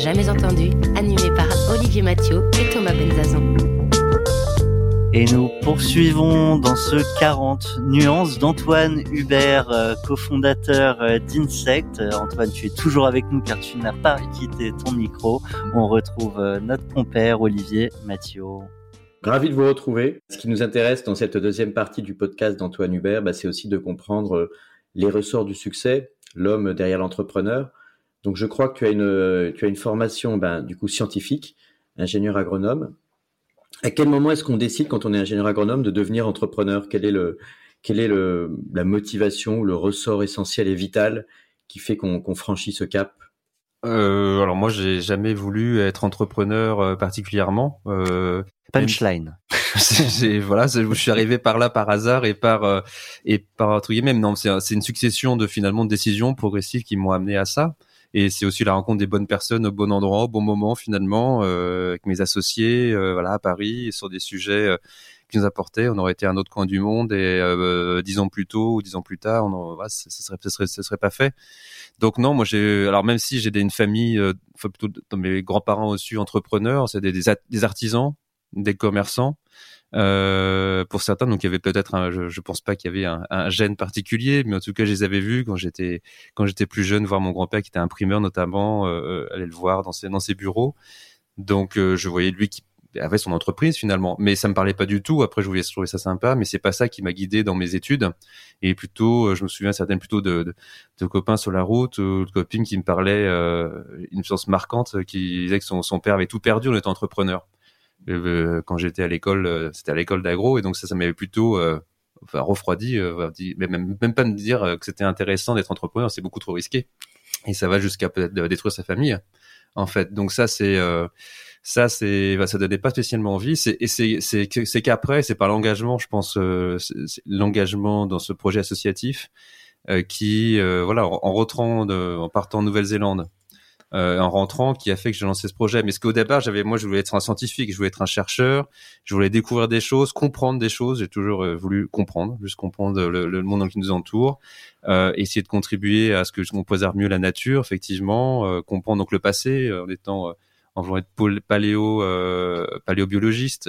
jamais entendu, animé par Olivier Mathieu et Thomas Benzazon. Et nous poursuivons dans ce 40 nuances d'Antoine Hubert, euh, cofondateur euh, d'Insect. Euh, Antoine, tu es toujours avec nous car tu n'as pas quitté ton micro. On retrouve notre compère Olivier Mathieu. Ravi de vous retrouver. Ce qui nous intéresse dans cette deuxième partie du podcast d'Antoine Hubert, bah, c'est aussi de comprendre les ressorts du succès, l'homme derrière l'entrepreneur. Donc je crois que tu as une, tu as une formation ben, du coup scientifique, ingénieur agronome. À quel moment est-ce qu'on décide quand on est ingénieur agronome de devenir entrepreneur? Quelle est, le, quelle est le, la motivation le ressort essentiel et vital qui fait qu'on franchit ce cap? Euh, alors moi j'ai jamais voulu être entrepreneur euh, particulièrement. Euh, Punchline. voilà, je suis arrivé par là par hasard et par euh, et par entre même non, c'est une succession de finalement de décisions progressives qui m'ont amené à ça. Et c'est aussi la rencontre des bonnes personnes au bon endroit, au bon moment finalement, euh, avec mes associés, euh, voilà à Paris, sur des sujets qui nous apportaient. On aurait été à un autre coin du monde et dix ans plus tôt ou dix ans plus tard, on voilà, ça, serait, ça serait, ça serait pas fait. Donc non, moi j'ai, alors même si j'ai une famille, enfin plutôt mes grands-parents aussi entrepreneurs, c'est des, des artisans, des commerçants. Euh, pour certains, donc il y avait peut-être, je, je pense pas qu'il y avait un, un, gène particulier, mais en tout cas, je les avais vus quand j'étais quand j'étais plus jeune, voir mon grand-père qui était imprimeur notamment, euh, euh aller le voir dans ses dans ses bureaux. Donc euh, je voyais lui qui avait son entreprise finalement, mais ça me parlait pas du tout. Après, je voulais trouver ça sympa, mais c'est pas ça qui m'a guidé dans mes études. Et plutôt, euh, je me souviens certaines plutôt de, de, de copains sur la route ou de copines qui me parlaient euh, une chose marquante, qui disait que son, son père avait tout perdu en étant entrepreneur. Euh, quand j'étais à l'école, euh, c'était à l'école d'agro, et donc ça, ça m'avait plutôt euh, enfin, refroidi, même, même pas me dire que c'était intéressant d'être entrepreneur, c'est beaucoup trop risqué. Et ça va jusqu'à peut-être détruire sa famille, en fait. Donc ça, c'est ça, c'est bah, ça donnait pas spécialement envie. C'est et c'est c'est c'est qu'après, c'est par l'engagement, je pense, l'engagement dans ce projet associatif qui, voilà, en, en rentrant, de, en partant en Nouvelle-Zélande euh, en rentrant qui a fait que j'ai lancé ce projet. Mais ce qu'au départ, j'avais, moi, je voulais être un scientifique, je voulais être un chercheur, je voulais découvrir des choses, comprendre des choses. J'ai toujours euh, voulu comprendre, juste comprendre le, le, monde qui nous entoure, euh, essayer de contribuer à ce que qu'on préserve mieux la nature, effectivement, euh, comprendre donc le passé en étant en voulant être paléo, paléobiologiste,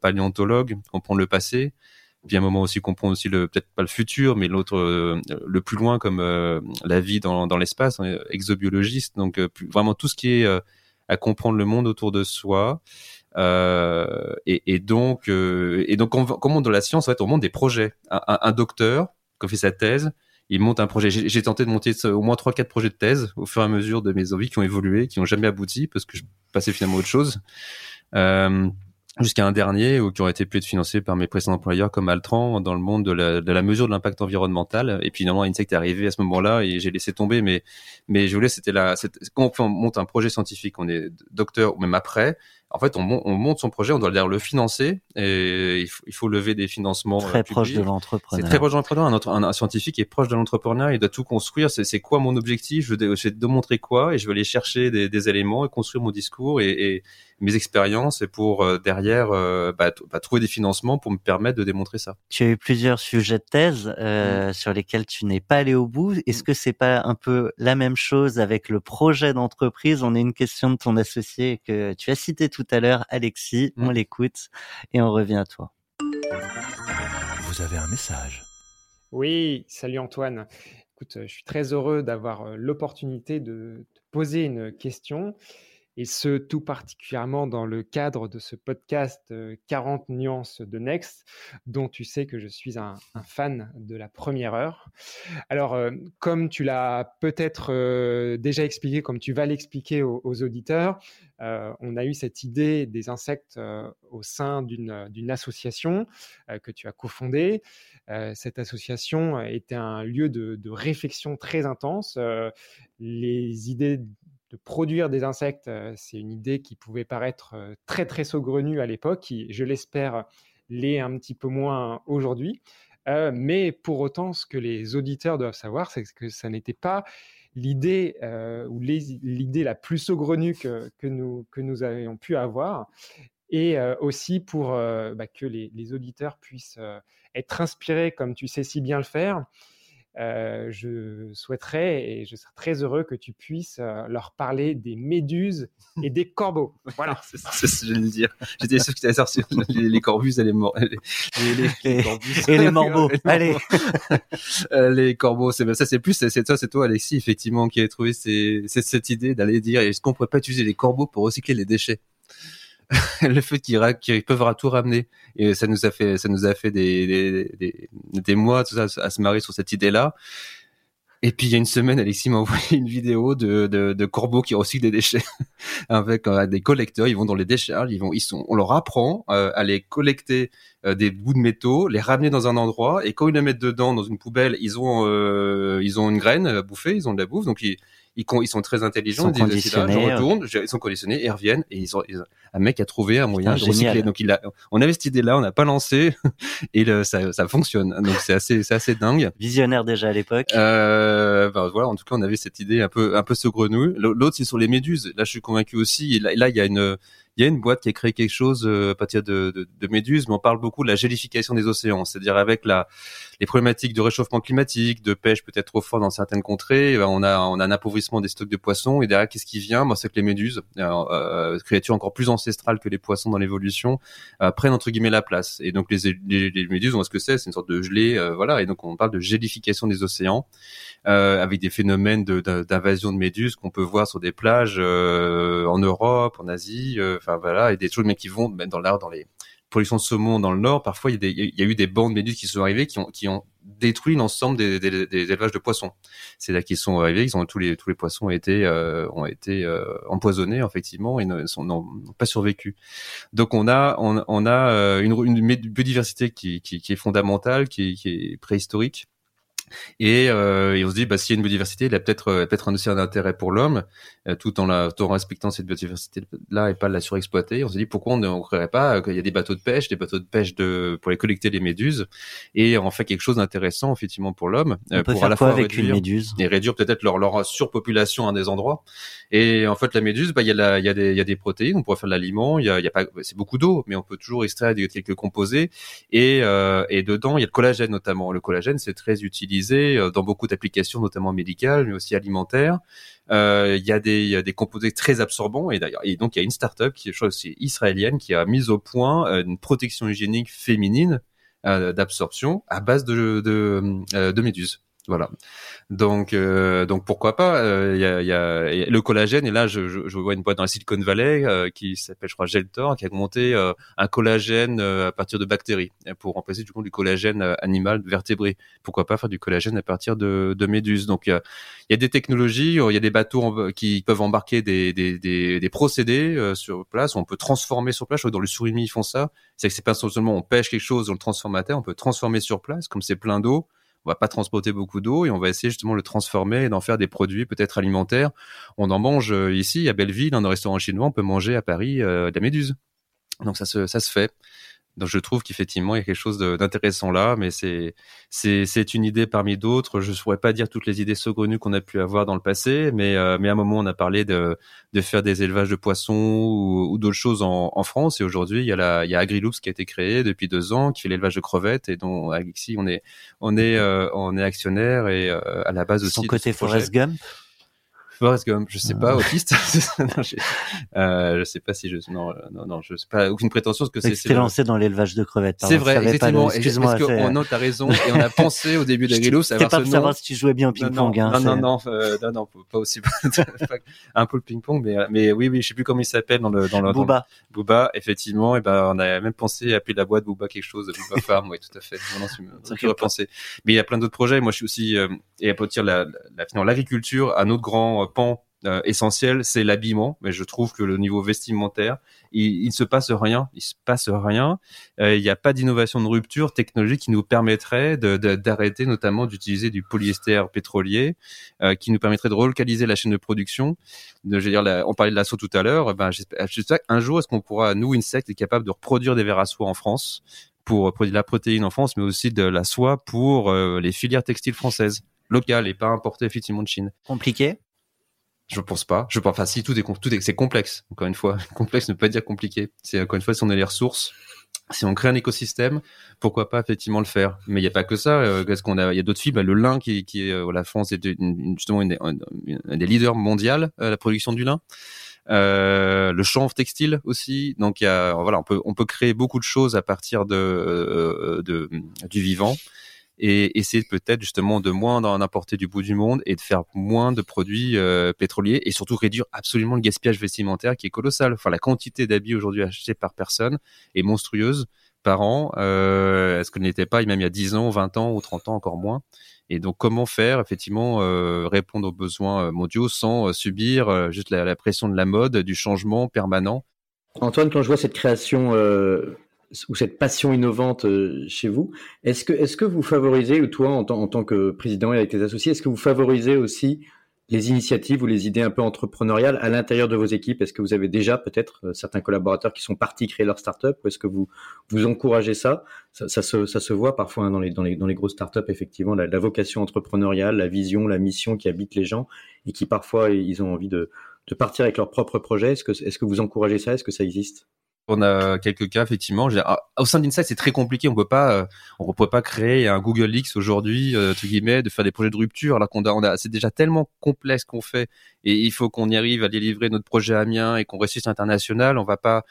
paléontologue, comprendre le passé, puis un moment aussi comprendre aussi le peut-être pas le futur, mais l'autre euh, le plus loin comme euh, la vie dans, l'espace, exobiologiste, donc euh, vraiment tout ce qui est à comprendre le monde autour de soi. Et, donc et donc on, on monte dans la science, en fait, on monte des projets. Un, un, docteur qui fait sa thèse, il monte un projet. J'ai tenté de monter au moins trois quatre projets de thèse au fur et à mesure de mes envies qui ont évolué, qui n'ont jamais abouti parce que je passais finalement à autre chose. Euh, jusqu'à un dernier ou qui ont été pu être financés par mes précédents employeurs comme Altran dans le monde de la, de la mesure de l'impact environnemental. Et puis finalement, Insect est arrivé à ce moment-là et j'ai laissé tomber. Mais, mais je voulais, c'était là, quand on monte un projet scientifique, on est docteur ou même après, en fait, on, on, monte son projet, on doit le financer et il faut, il faut lever des financements très euh, proche de l'entrepreneur. C'est très proche de l'entrepreneur. Un, un, scientifique est proche de l'entrepreneur, il doit tout construire. C'est quoi mon objectif? Je vais, je vais démontrer quoi et je vais aller chercher des, des éléments et construire mon discours et, et mes expériences et pour euh, derrière euh, bah, bah, trouver des financements pour me permettre de démontrer ça. Tu as eu plusieurs sujets de thèse euh, mmh. sur lesquels tu n'es pas allé au bout. Est-ce mmh. que c'est pas un peu la même chose avec le projet d'entreprise? On est une question de ton associé que tu as cité tout tout à l'heure, Alexis. On mm. l'écoute et on revient à toi. Vous avez un message. Oui, salut Antoine. Écoute, je suis très heureux d'avoir euh, l'opportunité de te poser une question et ce tout particulièrement dans le cadre de ce podcast 40 nuances de Next, dont tu sais que je suis un, fan de la première heure. Alors, comme tu l'as peut-être déjà expliqué, comme tu vas l'expliquer aux, auditeurs, on a eu cette idée des insectes au sein d'une association que tu as cofondée. cette association était un lieu de, de réflexion très intense. les idées de produire des insectes, c'est une idée qui pouvait paraître très très saugrenue à l'époque, qui, je l'espère, l'est un petit peu moins aujourd'hui. Mais pour autant, ce que les auditeurs doivent savoir, c'est que ça n'était pas l'idée ou l'idée la plus saugrenue que, que, nous, que nous avions pu avoir. Et aussi pour bah, que les, les, auditeurs puissent être inspirés, comme tu sais si bien le faire, euh, je souhaiterais et je serais très heureux que tu puisses euh, leur parler des méduses et des corbeaux. Voilà. c'est ce que je voulais dire. J'étais sûr que c'était sorti les, les. Les, les, Et- corbeaux. et les morbeaux. Allez. Euh, les corbeaux, c'est ça, c'est plus, c'est c'est toi, c'est toi, Alexis, effectivement, qui a trouvé ces- cette idée d'aller dire, est-ce qu'on pourrait pas utiliser les corbeaux pour recycler les déchets? Le fait qu'ils peuvent tout ramener, et ça nous a fait, ça nous a fait des des, des, des mois tout ça, à se marrer sur cette idée-là. Et puis il y a une semaine, Alexis m'a envoyé une vidéo de, de, de corbeaux qui recyclent des déchets avec euh, des collecteurs. Ils vont dans les décharges, ils vont, ils sont, on leur apprend euh, à les collecter euh, des bouts de métaux, les ramener dans un endroit, et quand ils le mettent dedans dans une poubelle, ils ont, ils ont une graine à bouffer, ils ont de la bouffe, donc ils ils, con- ils sont très intelligents. Ils sont ils disent, là, je conditionnés, retourne, je- ils sont conditionnés, ils reviennent et ils ont, ils ont- un mec a trouvé un moyen Putain, de recycler. génial. Donc il a, on avait cette idée-là, on n'a pas lancé et le, ça, ça fonctionne. Donc c'est assez, c'est assez dingue. Visionnaire déjà à l'époque. Euh, ben voilà, en tout cas, on avait cette idée un peu, un peu saugrenue. L- L'autre, c'est sur les méduses. Là, je suis convaincu aussi. Et là, là, il y a une, il y a une boîte qui a créé quelque chose euh, à partir de, de, de méduses, mais on parle beaucoup de la gélification des océans, c'est-à-dire avec la, les problématiques de réchauffement climatique, de pêche peut-être trop fort dans certaines contrées. ben, on a, on a un appauvrissement des stocks de poissons. Et derrière, qu'est-ce qui vient? Moi, c'est que les méduses, euh, euh, créatures encore plus ancestrales que les poissons dans l'évolution, euh, prennent entre guillemets la place. Et donc les, les, les méduses, on ce que c'est, c'est une sorte de gelée, euh, voilà. Et donc on parle de gélification des océans avec des phénomènes de- de- d'invasion de, méduses qu'on peut voir sur des plages en Europe, en Asie, enfin voilà, et des choses mais qui vont même dans l'art, dans les productions de saumon dans le Nord. Parfois, il y, a eu des bandes de méduses qui sont arrivées, qui ont, qui ont détruit l'ensemble des, élevages de poissons. C'est là qu'ils sont arrivés, ils ont tous les tous les poissons ont été euh, ont été euh, empoisonnés effectivement et n'ont pas survécu. Donc on a on, a euh, une, biodiversité qui, qui, est fondamentale, qui est préhistorique. Et, euh, et on se dit, bah, s'il y a une biodiversité, il a peut-être euh, peut-être un aussi un intérêt pour l'homme, euh, tout en la, tout en respectant cette biodiversité-là et pas la surexploiter. On se dit, pourquoi on ne créerait pas euh, qu'il y a des bateaux de pêche, des bateaux de pêche de pour les collecter les méduses, et en fait quelque chose d'intéressant effectivement pour l'homme, On euh, peut pour à faire la quoi fois avec une réduire méduse? et réduire peut-être leur, leur surpopulation à des endroits. Et en fait, la méduse, bah, il y a la, il y a des, il y a des protéines, on pourrait faire de l'aliment, il y a, il y a pas, c'est beaucoup d'eau, mais on peut toujours extraire des, quelques composés. Et, euh, et dedans, il y a le collagène notamment. Le collagène, c'est très utilisé euh, dans beaucoup d'applications, notamment médicales, mais aussi alimentaires. Euh, il y a des, composés très absorbants. Et donc il y a une start-up qui, c'est israélienne, qui a mis au point euh, une protection hygiénique féminine d'absorption à base de, de méduses. Voilà. Donc, euh, donc pourquoi pas euh, y, a, y a le collagène. Et là, je, je, je vois une boîte dans la Silicon Valley euh, qui s'appelle, je crois, Geltor, qui a monté euh, un collagène euh, à partir de bactéries pour remplacer du coup du collagène euh, animal vertébré. Pourquoi pas faire du collagène à partir de, de méduses Donc, il y a, des technologies, il y a des bateaux qui peuvent embarquer des, des, des, des procédés euh, sur place. On peut transformer sur place. Je que dans le surimi, ils font ça. C'est que c'est pas seulement on pêche quelque chose, on le transforme à terre. On peut transformer sur place, comme c'est plein d'eau on va pas transporter beaucoup d'eau et on va essayer justement de le transformer et d'en faire des produits peut-être alimentaires. On en mange euh, ici à Belleville, dans un restaurant chinois, on peut manger à Paris euh, de la méduse. Donc ça se, ça se fait. Donc je trouve qu'effectivement il y a quelque chose d'intéressant là, mais c'est c'est c'est une idée parmi d'autres. Je ne pourrais pas dire toutes les idées saugrenues qu'on a pu avoir dans le passé, mais euh, mais à un moment on a parlé de de faire des élevages de poissons ou, ou d'autres choses en, en France et aujourd'hui il y a la il y a Agriloops qui a été créé depuis deux ans qui fait l'élevage de crevettes et dont Alexis on est on est euh, on est actionnaire et euh, à la base aussi Son côté. Forrest Gump? Je sais pas, Ah. autiste. non, euh, je sais pas si je, non, euh, non, non, je sais pas, aucune prétention que C'est tu lancé dans l'élevage de crevettes. c'est vrai, effectivement. Excuse-moi. Oh, non, t'as raison. Et on a pensé au début d'Agriloops à C'était avoir pas ce nom. savoir si tu jouais bien au ping-pong. non, hein, non, c'est- non, non, euh, non, non, pas- aussi, un peu le ping-pong, mais, mais oui, oui, je sais plus comment il s'appelle dans le, dans le, dans le- Booba. Booba, effectivement, et ben on a même pensé à appeler la boîte Booba quelque chose, Booba Farm, oui, tout à fait. Non, non, repenser. Mais il y a plein d'autres projets. Moi, je suis aussi euh, et à partir la, la, la l'agriculture, un autre grand euh, pan euh, essentiel, c'est l'habillement. Mais je trouve que le niveau vestimentaire, il, ne se passe rien. Il se passe rien. Euh, n'y a pas d'innovation de rupture technologique qui nous permettrait d'arrêter notamment d'utiliser du polyester pétrolier, euh, qui nous permettrait de relocaliser la chaîne de production. On parlait de la soie tout à l'heure. Ben, j'espère, qu'un jour, est-ce qu'on pourra, nous, Insect, être capable de reproduire des vers à soie en France pour produire de la protéine en France, mais aussi de la soie pour euh, les filières textiles françaises locales et pas importées effectivement de Chine? Compliqué Je pense pas. Je pense, enfin, si tout est, tout est, c'est complexe. Encore une fois, complexe ne veut pas dire compliqué. C'est encore une fois, si on a les ressources, si on crée un écosystème, pourquoi pas effectivement le faire Mais il n'y a pas que ça. Euh, Qu'est-ce qu'on a Il y a d'autres fibres. Le lin, qui, qui est euh, la France est justement une, des leaders mondial à la production du lin. Euh, le chanvre textile aussi. Donc y a, voilà, on peut on peut créer beaucoup de choses à partir de, euh, de du vivant et essayer peut-être justement de moins en importer du bout du monde et de faire moins de produits euh, pétroliers et surtout réduire absolument le gaspillage vestimentaire qui est colossal. Enfin, la quantité d'habits aujourd'hui achetés par personne est monstrueuse par an. Euh, Est-ce qu'elle n'était pas même il y a 10 ans, 20 ans ou 30 ans encore moins? Et donc comment faire effectivement euh, répondre aux besoins euh, mondiaux sans subir juste la, pression de la mode, du changement permanent? Antoine, quand je vois cette création ou cette passion innovante euh, chez vous. Est-ce que, est-ce que vous favorisez, ou toi en, en, tant que président et avec tes associés, est-ce que vous favorisez aussi les initiatives ou les idées un peu entrepreneuriales à l'intérieur de vos équipes? Est-ce que vous avez déjà peut-être euh, certains collaborateurs qui sont partis créer leur start-up ou est-ce que vous vous encouragez ça? Ça, ça, se, ça se voit parfois hein, dans, les, dans, les, dans les grosses start-up, effectivement, la, la, vocation entrepreneuriale, la vision, la mission qui habite les gens et qui parfois ils ont envie de, de partir avec leur propre projet. Est-ce que, est-ce que vous encouragez ça? Est-ce que ça existe? On a quelques cas effectivement. Ah, au sein d'Insight, c'est très compliqué. On peut pas, euh, on peut pas créer un Google X aujourd'hui, euh, guillemets, de faire des projets de rupture. Alors qu'on a, on a c'est déjà tellement complexe qu'on fait, et il faut qu'on y arrive à délivrer notre projet Amiens et qu'on réussisse international. On va pas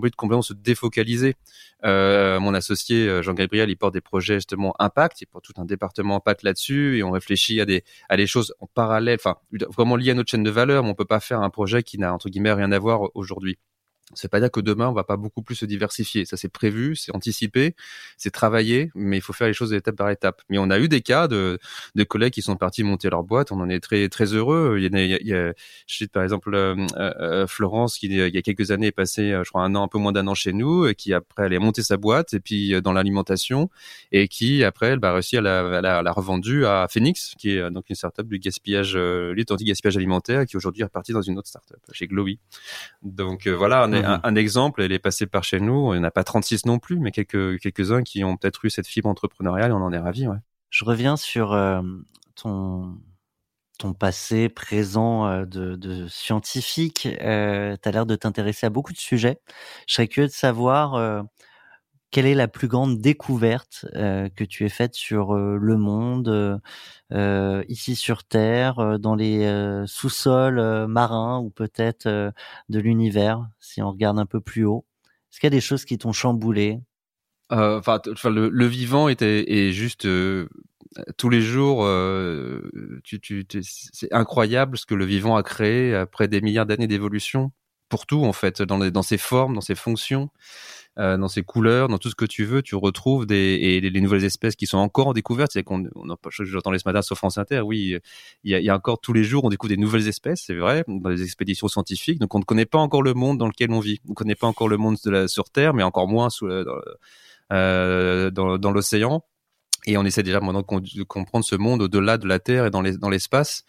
complètement se défocaliser. Euh, mon associé euh, Jean-Gabriel, il porte des projets justement impact, il porte tout un département impact là-dessus et on réfléchit à des à des choses en parallèle, enfin vraiment liées à notre chaîne de valeur. Mais on peut pas faire un projet qui n'a entre guillemets rien à voir aujourd'hui. C'est pas dire que demain on va pas beaucoup plus se diversifier. Ça c'est prévu, c'est anticipé, c'est travaillé, mais il faut faire les choses étape par étape. Mais on a eu des cas de, de collègues qui sont partis monter leur boîte. On en est très très heureux. Il y a, il y a, je sais par exemple euh, euh, Florence qui il y a quelques années est passée, euh, je crois un an, un peu moins d'un an chez nous, et qui après elle est montée sa boîte et puis dans l'alimentation et qui après elle va réussir à la, la, la revendue à Phoenix, qui est donc une startup du gaspillage, lutte anti-gaspillage alimentaire, qui aujourd'hui est repartie dans une autre startup chez Glowy. Donc voilà, Mhm. un, exemple, elle est passée par chez nous. Il n'y en a pas 36 non plus, mais quelques, quelques-uns qui ont peut-être eu cette fibre entrepreneuriale on en est ravis. Ouais. Je reviens sur euh, ton, ton passé présent euh, de, de scientifique. Euh, tu as l'air de t'intéresser à beaucoup de sujets. Je serais curieux de savoir quelle est la plus grande découverte euh, que tu aies faite sur euh, le monde, euh, ici sur Terre, dans les sous-sols marins ou peut-être de l'univers, si on regarde un peu plus haut? Est-ce qu'il y a des choses qui t'ont chamboulé? Enfin, le, vivant était est juste tous les jours. c'est incroyable ce que le vivant a créé après des milliards d'années d'évolution pour tout en fait, dans ses formes, dans ses fonctions. Euh, dans ses couleurs, dans tout ce que tu veux, tu retrouves des et les, nouvelles espèces qui sont encore en découverte. C'est qu'on, on j'entendais ce matin sur France Inter, oui, il y a, il y a encore tous les jours, on découvre des nouvelles espèces, c'est vrai, dans les expéditions scientifiques. Donc on ne connaît pas encore le monde dans lequel on vit. On ne connaît pas encore le monde de la, sur Terre, mais encore moins sous, euh, euh dans, dans l'océan. Et on essaie déjà maintenant de comprendre ce monde au-delà de la Terre et dans l'espace.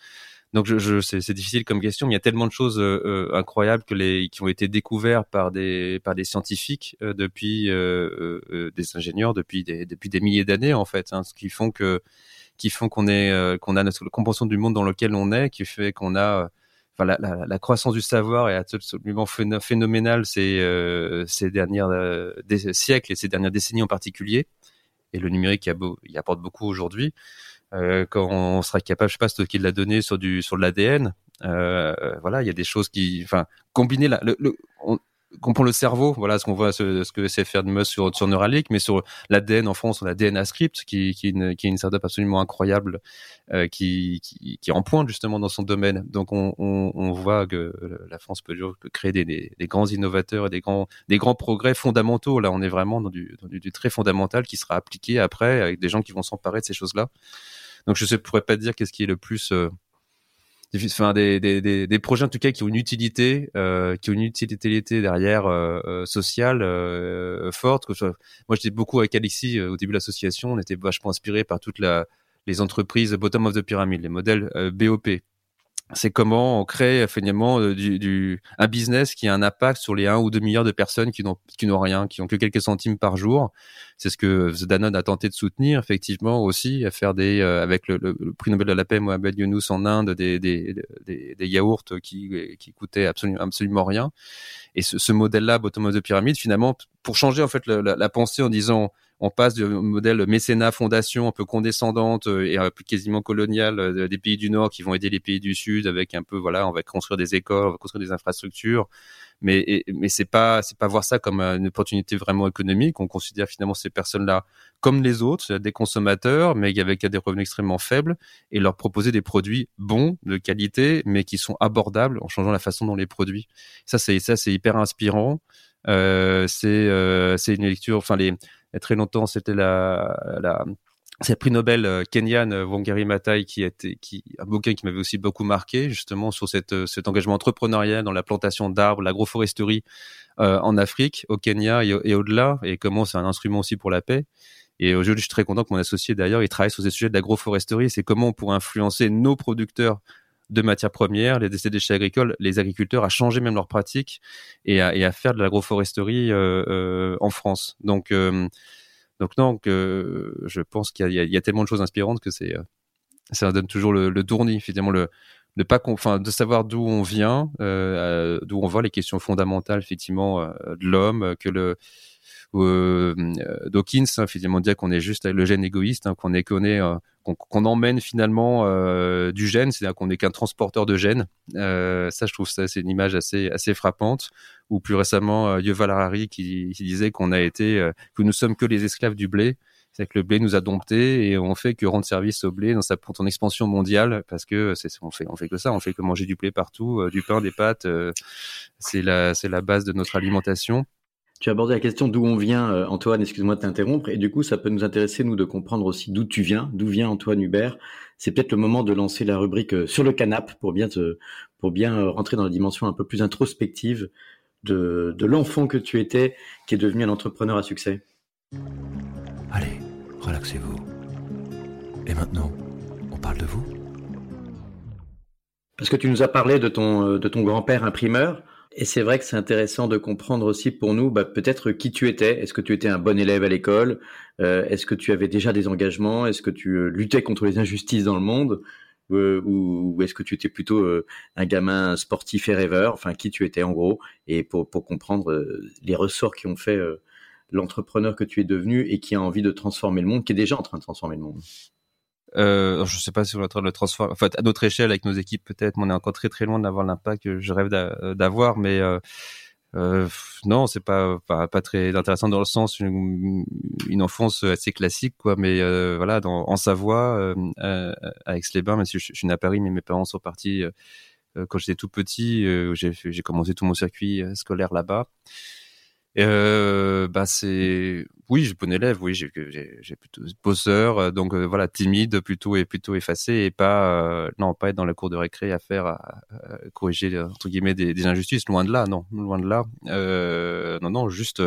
Donc c'est difficile comme question, mais il y a tellement de choses euh, euh, incroyables qui ont été découvertes par des scientifiques euh, depuis des ingénieurs depuis des milliers d'années en fait, hein, ce qui font qu'on a notre compréhension du monde dans lequel on est, qui fait qu'on a la, croissance du savoir est absolument phénoménale ces, ces dernières siècles et ces dernières décennies en particulier. Et le numérique y apporte beaucoup aujourd'hui. Euh, quand on sera capable, je sais pas, stocker de la donnée sur du sur de l'ADN. Euh, voilà, il y a des choses qui, enfin, combiner la, le, le on, comprend le cerveau, voilà ce qu'on voit, ce, ce que c'est faire de Musk sur, sur Neuralink, mais sur l'ADN en France, on a DNA Script, qui, qui, une, qui est une startup absolument incroyable, euh, qui, qui, qui est en pointe justement dans son domaine. Donc on, on, on voit que la France peut créer des, des, des, grands innovateurs et des grands, des grands progrès fondamentaux. Là, on est vraiment dans du, dans du, du très fondamental qui sera appliqué après avec des gens qui vont s'emparer de ces choses-là. Donc je ne pourrais pas dire qu'est-ce qui est le plus euh, enfin des, des, des, des, projets en tout cas qui ont une utilité, euh, qui ont une utilité derrière euh, euh sociale euh, forte. Moi, j'étais beaucoup avec Alexis au début de l'association. On était vachement inspiré par toutes les entreprises bottom of the pyramid, les modèles BOP. C'est comment on crée finalement euh, du, du, un business qui a un impact sur les 1 ou 2 milliards de personnes qui n'ont rien, qui ont que quelques centimes par jour. C'est ce que Danone a tenté de soutenir effectivement aussi, à faire des euh, avec le, le, prix Nobel de la paix Mohamed Younous en Inde des des, des, des yaourts qui qui coûtaient absolument absolument rien. Et ce, ce modèle-là, bottom de pyramide, finalement, pour changer en fait la, la pensée en disant on passe du modèle mécénat fondation un peu condescendante euh, et peu quasiment coloniale euh, des pays du Nord qui vont aider les pays du Sud avec un peu voilà on va construire des écoles on va construire des infrastructures. Mais mais c'est pas pas voir ça comme une opportunité vraiment économique. On considère finalement ces personnes là comme les autres des consommateurs mais avec des revenus extrêmement faibles et leur proposer des produits bons de qualité mais qui sont abordables en changeant la façon dont les produits. Ça c'est hyper inspirant. Euh, c'est euh, c'est une lecture enfin les très longtemps, c'était la, le prix Nobel euh, Kenyan euh, Wangari Maathai qui était qui un bouquin qui m'avait aussi beaucoup marqué justement sur euh, cet engagement entrepreneurial dans la plantation d'arbres, l'agroforesterie en Afrique, au Kenya et, et au-delà, et comment c'est un instrument aussi pour la paix. Et aujourd'hui, je suis très content que mon associé d'ailleurs, il travaille sur ces sujets de l'agroforesterie. C'est comment on pourrait influencer nos producteurs de matières premières, les déchets agricoles, les agriculteurs à changer même leurs pratiques et à, faire de l'agroforesterie euh, euh, en France. Donc, euh, donc non, je pense qu'il y, a tellement de choses inspirantes que c'est ça donne toujours le, le tournis, finalement le de pas enfin de savoir d'où on vient, d'où on voit les questions fondamentales effectivement de l'homme, que le euh, Dawkins hein, finalement dire qu'on est juste le gène égoïste, hein, qu'on est qu'on est euh, qu'on emmène finalement euh, du gène, c'est-à-dire qu'on n'est qu'un transporteur de gènes. Ça, je trouve ça c'est une image assez assez frappante. Ou plus récemment, Yuval Harari qui, disait qu'on a été que nous sommes que les esclaves du blé. C'est que le blé nous a domptés et on fait que rendre service au blé dans sa pour son expansion mondiale parce que c'est on fait on fait que ça, on fait que manger du blé partout, du pain, des pâtes. c'est la c'est la base de notre alimentation. Tu as abordé la question d'où on vient, euh, Antoine, excuse-moi de t'interrompre, et du coup, ça peut nous intéresser, nous, de comprendre aussi d'où tu viens, d'où vient Antoine Hubert. C'est peut-être le moment de lancer la rubrique euh, sur le canap pour bien te, pour bien euh, rentrer dans la dimension un peu plus introspective de, de l'enfant que tu étais, qui est devenu un entrepreneur à succès. Allez, relaxez-vous. Et maintenant, on parle de vous Parce que tu nous as parlé de ton, de ton grand-père imprimeur. Et c'est vrai que c'est intéressant de comprendre aussi pour nous bah, peut-être qui tu étais. Est-ce que tu étais un bon élève à l'école? Euh, Est-ce que tu avais déjà des engagements? Est-ce que tu euh, luttais contre les injustices dans le monde? Euh, Ou, ou est-ce que tu étais plutôt euh, un gamin sportif et rêveur? Enfin, qui tu étais en gros? Et pour, pour comprendre euh, les ressorts qui ont fait l'entrepreneur que tu es devenu et qui a envie de transformer le monde, qui est déjà en train de transformer le monde. Euh, je sais pas si on est en train de le transformer. En fait, à notre échelle, avec nos équipes, peut-être, on est encore très très loin d'avoir l'impact que je rêve d'avoir. Mais euh, euh, non, c'est pas, pas, très intéressant dans le sens une, une enfance assez classique, quoi. Mais euh, voilà, en Savoie, euh, à Aix-les-Bains, même si je, suis né à Paris, mais mes parents sont partis euh, quand j'étais tout petit. j'ai commencé tout mon circuit scolaire là-bas. Euh, bah c'est oui, je bon élève, oui, j'ai j'ai plutôt bosseur, euh, donc euh, voilà, timide plutôt et plutôt effacé et pas euh, non pas être dans la cour de récré à faire à, corriger entre guillemets des, injustices, loin de là, non, loin de là, non non, juste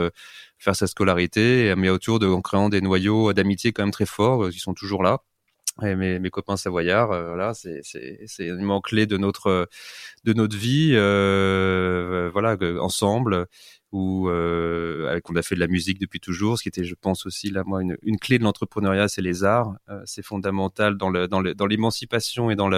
faire sa scolarité, mais autour de en créant des noyaux d'amitié quand même très forts qui sont toujours là. Et mes, mes copains savoyards, euh, voilà, c'est c'est c'est un élément clé de notre de notre vie, euh, voilà, ensemble où euh, avec on a fait de la musique depuis toujours, ce qui était, je pense aussi là moi une, une clé de l'entrepreneuriat, c'est les arts. Euh, c'est fondamental dans le dans le dans l'émancipation et dans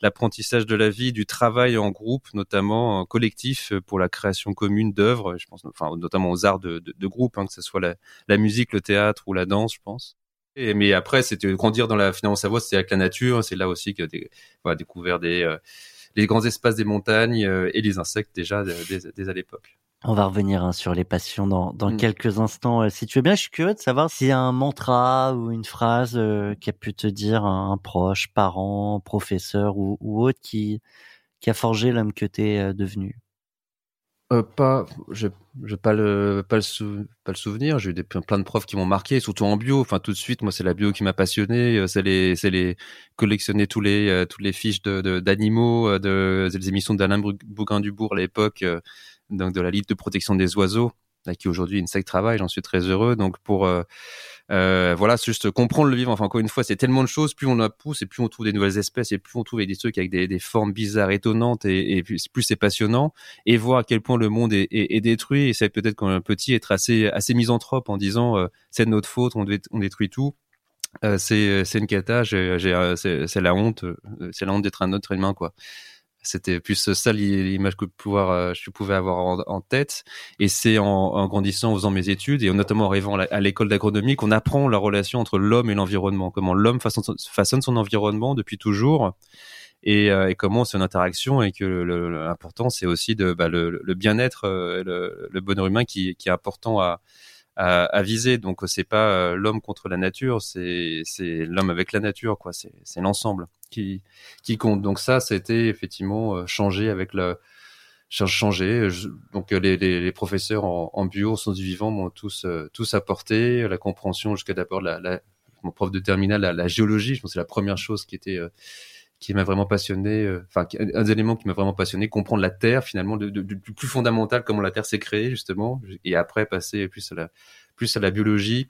l'apprentissage de la vie, du travail en groupe, notamment en collectif pour la création commune d'œuvres. Je pense, enfin notamment aux arts de, de, de groupe, hein, que ce soit la, la musique, le théâtre ou la danse, je pense. Et, mais après, c'était grandir dans la finance Savoie, c'était avec la nature. C'est là aussi que des, voilà, découvert des euh, les grands espaces des montagnes euh, et les insectes déjà dès, dès à l'époque. On va revenir hein, sur les passions dans, dans mmh. quelques instants. Euh, si tu veux bien, je suis curieux de savoir s'il y a un mantra ou une phrase euh, qui a pu te dire un, un proche, parent, professeur ou, ou, autre qui, qui a forgé l'homme que tu es euh, devenu? Euh, pas, je, je pas le, pas le, sou, pas le souvenir. J'ai eu des, plein de profs qui m'ont marqué, surtout en bio. Enfin, tout de suite, moi, c'est la bio qui m'a passionné. C'est les, c'est les collectionner tous les, toutes les fiches de, d'animaux, de, de, des émissions d'Alain Bougain Dubourg à l'époque donc de la Ligue de protection des oiseaux. qui aujourd'hui Insect travaille, j'en suis très heureux. Donc pour euh, voilà, c'est juste comprendre le vivant. Enfin, encore une fois, c'est tellement de choses. Plus on la pousse et plus on trouve des nouvelles espèces et plus on trouve des trucs avec des, formes bizarres, étonnantes et, plus, c'est passionnant. Et voir à quel point le monde est, détruit. Et c'est peut-être quand un petit être assez assez misanthrope en disant euh, c'est de notre faute, on, détruit tout. Euh, c'est une cata. C'est la honte. Euh, c'est la honte d'être un autre humain, quoi. C'était plus ça l'image que euh, je pouvais avoir en, tête. Et c'est en, grandissant, en faisant mes études et notamment en arrivant à l'école d'agronomie qu'on apprend la relation entre l'homme et l'environnement. Comment l'homme façonne, son environnement depuis toujours et, euh, comment c'est une interaction et que l'important c'est aussi bah, le, bien-être, euh, le, le, bonheur humain qui, est important à, viser. Donc c'est pas l'homme contre la nature, c'est l'homme avec la nature c'est l'ensemble qui, compte. Donc ça, c'était effectivement euh, changé avec le changé. donc les, les, professeurs en, en bio, en sciences du vivant, m'ont tous euh, tous apporté la compréhension jusqu'à d'abord la, la, mon prof de terminale, la, géologie. Je pense que c'est la première chose qui était euh, qui m'a vraiment passionné. Enfin, un des éléments qui m'a vraiment passionné, comprendre la Terre finalement, du plus fondamental, comment la Terre s'est créée justement, et après passer plus à la plus à la biologie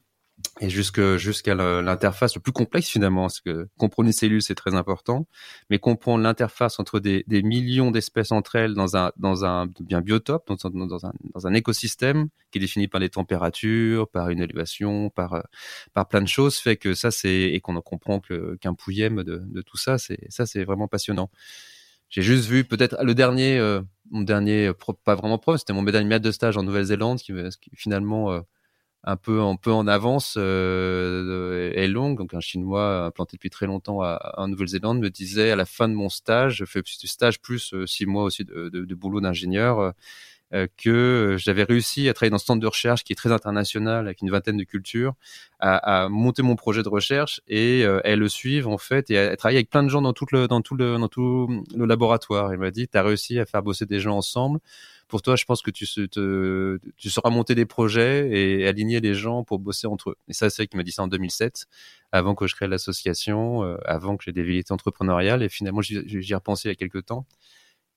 et jusque jusqu'à l'interface le plus complexe finalement parce que comprendre les cellules c'est très important mais comprendre l'interface entre des, millions d'espèces entre elles dans un dans un bien biotope dans, un dans un écosystème qui est défini par des températures par une élévation par euh, par plein de choses fait que ça c'est et qu'on en comprend qu'un pouillème de, tout ça c'est ça c'est vraiment passionnant. J'ai juste vu peut-être le dernier euh, mon dernier pas vraiment prof c'était mon dernier maître de stage en Nouvelle-Zélande qui, qui finalement euh, un peu un peu en avance euh, est longue. Donc un chinois implanté depuis très longtemps en Nouvelle-Zélande me disait à la fin de mon stage je fais du stage plus euh, six mois aussi de boulot d'ingénieur euh, que j'avais réussi à travailler dans ce centre de recherche qui est très international avec une vingtaine de cultures, à, monter mon projet de recherche et euh, elles le suivent en fait et à, travailler avec plein de gens dans tout le dans tout le dans tout le laboratoire. Il m'a dit, tu as réussi à faire bosser des gens ensemble pour toi, je pense que tu, sauras monter des projets et aligner les gens pour bosser entre eux. Et ça, c'est vrai qu'il m'a dit ça en 2007, avant que je crée l'association, euh, avant que j'ai des velléités entrepreneuriales. Et finalement, j'y ai repensé il y a quelques temps.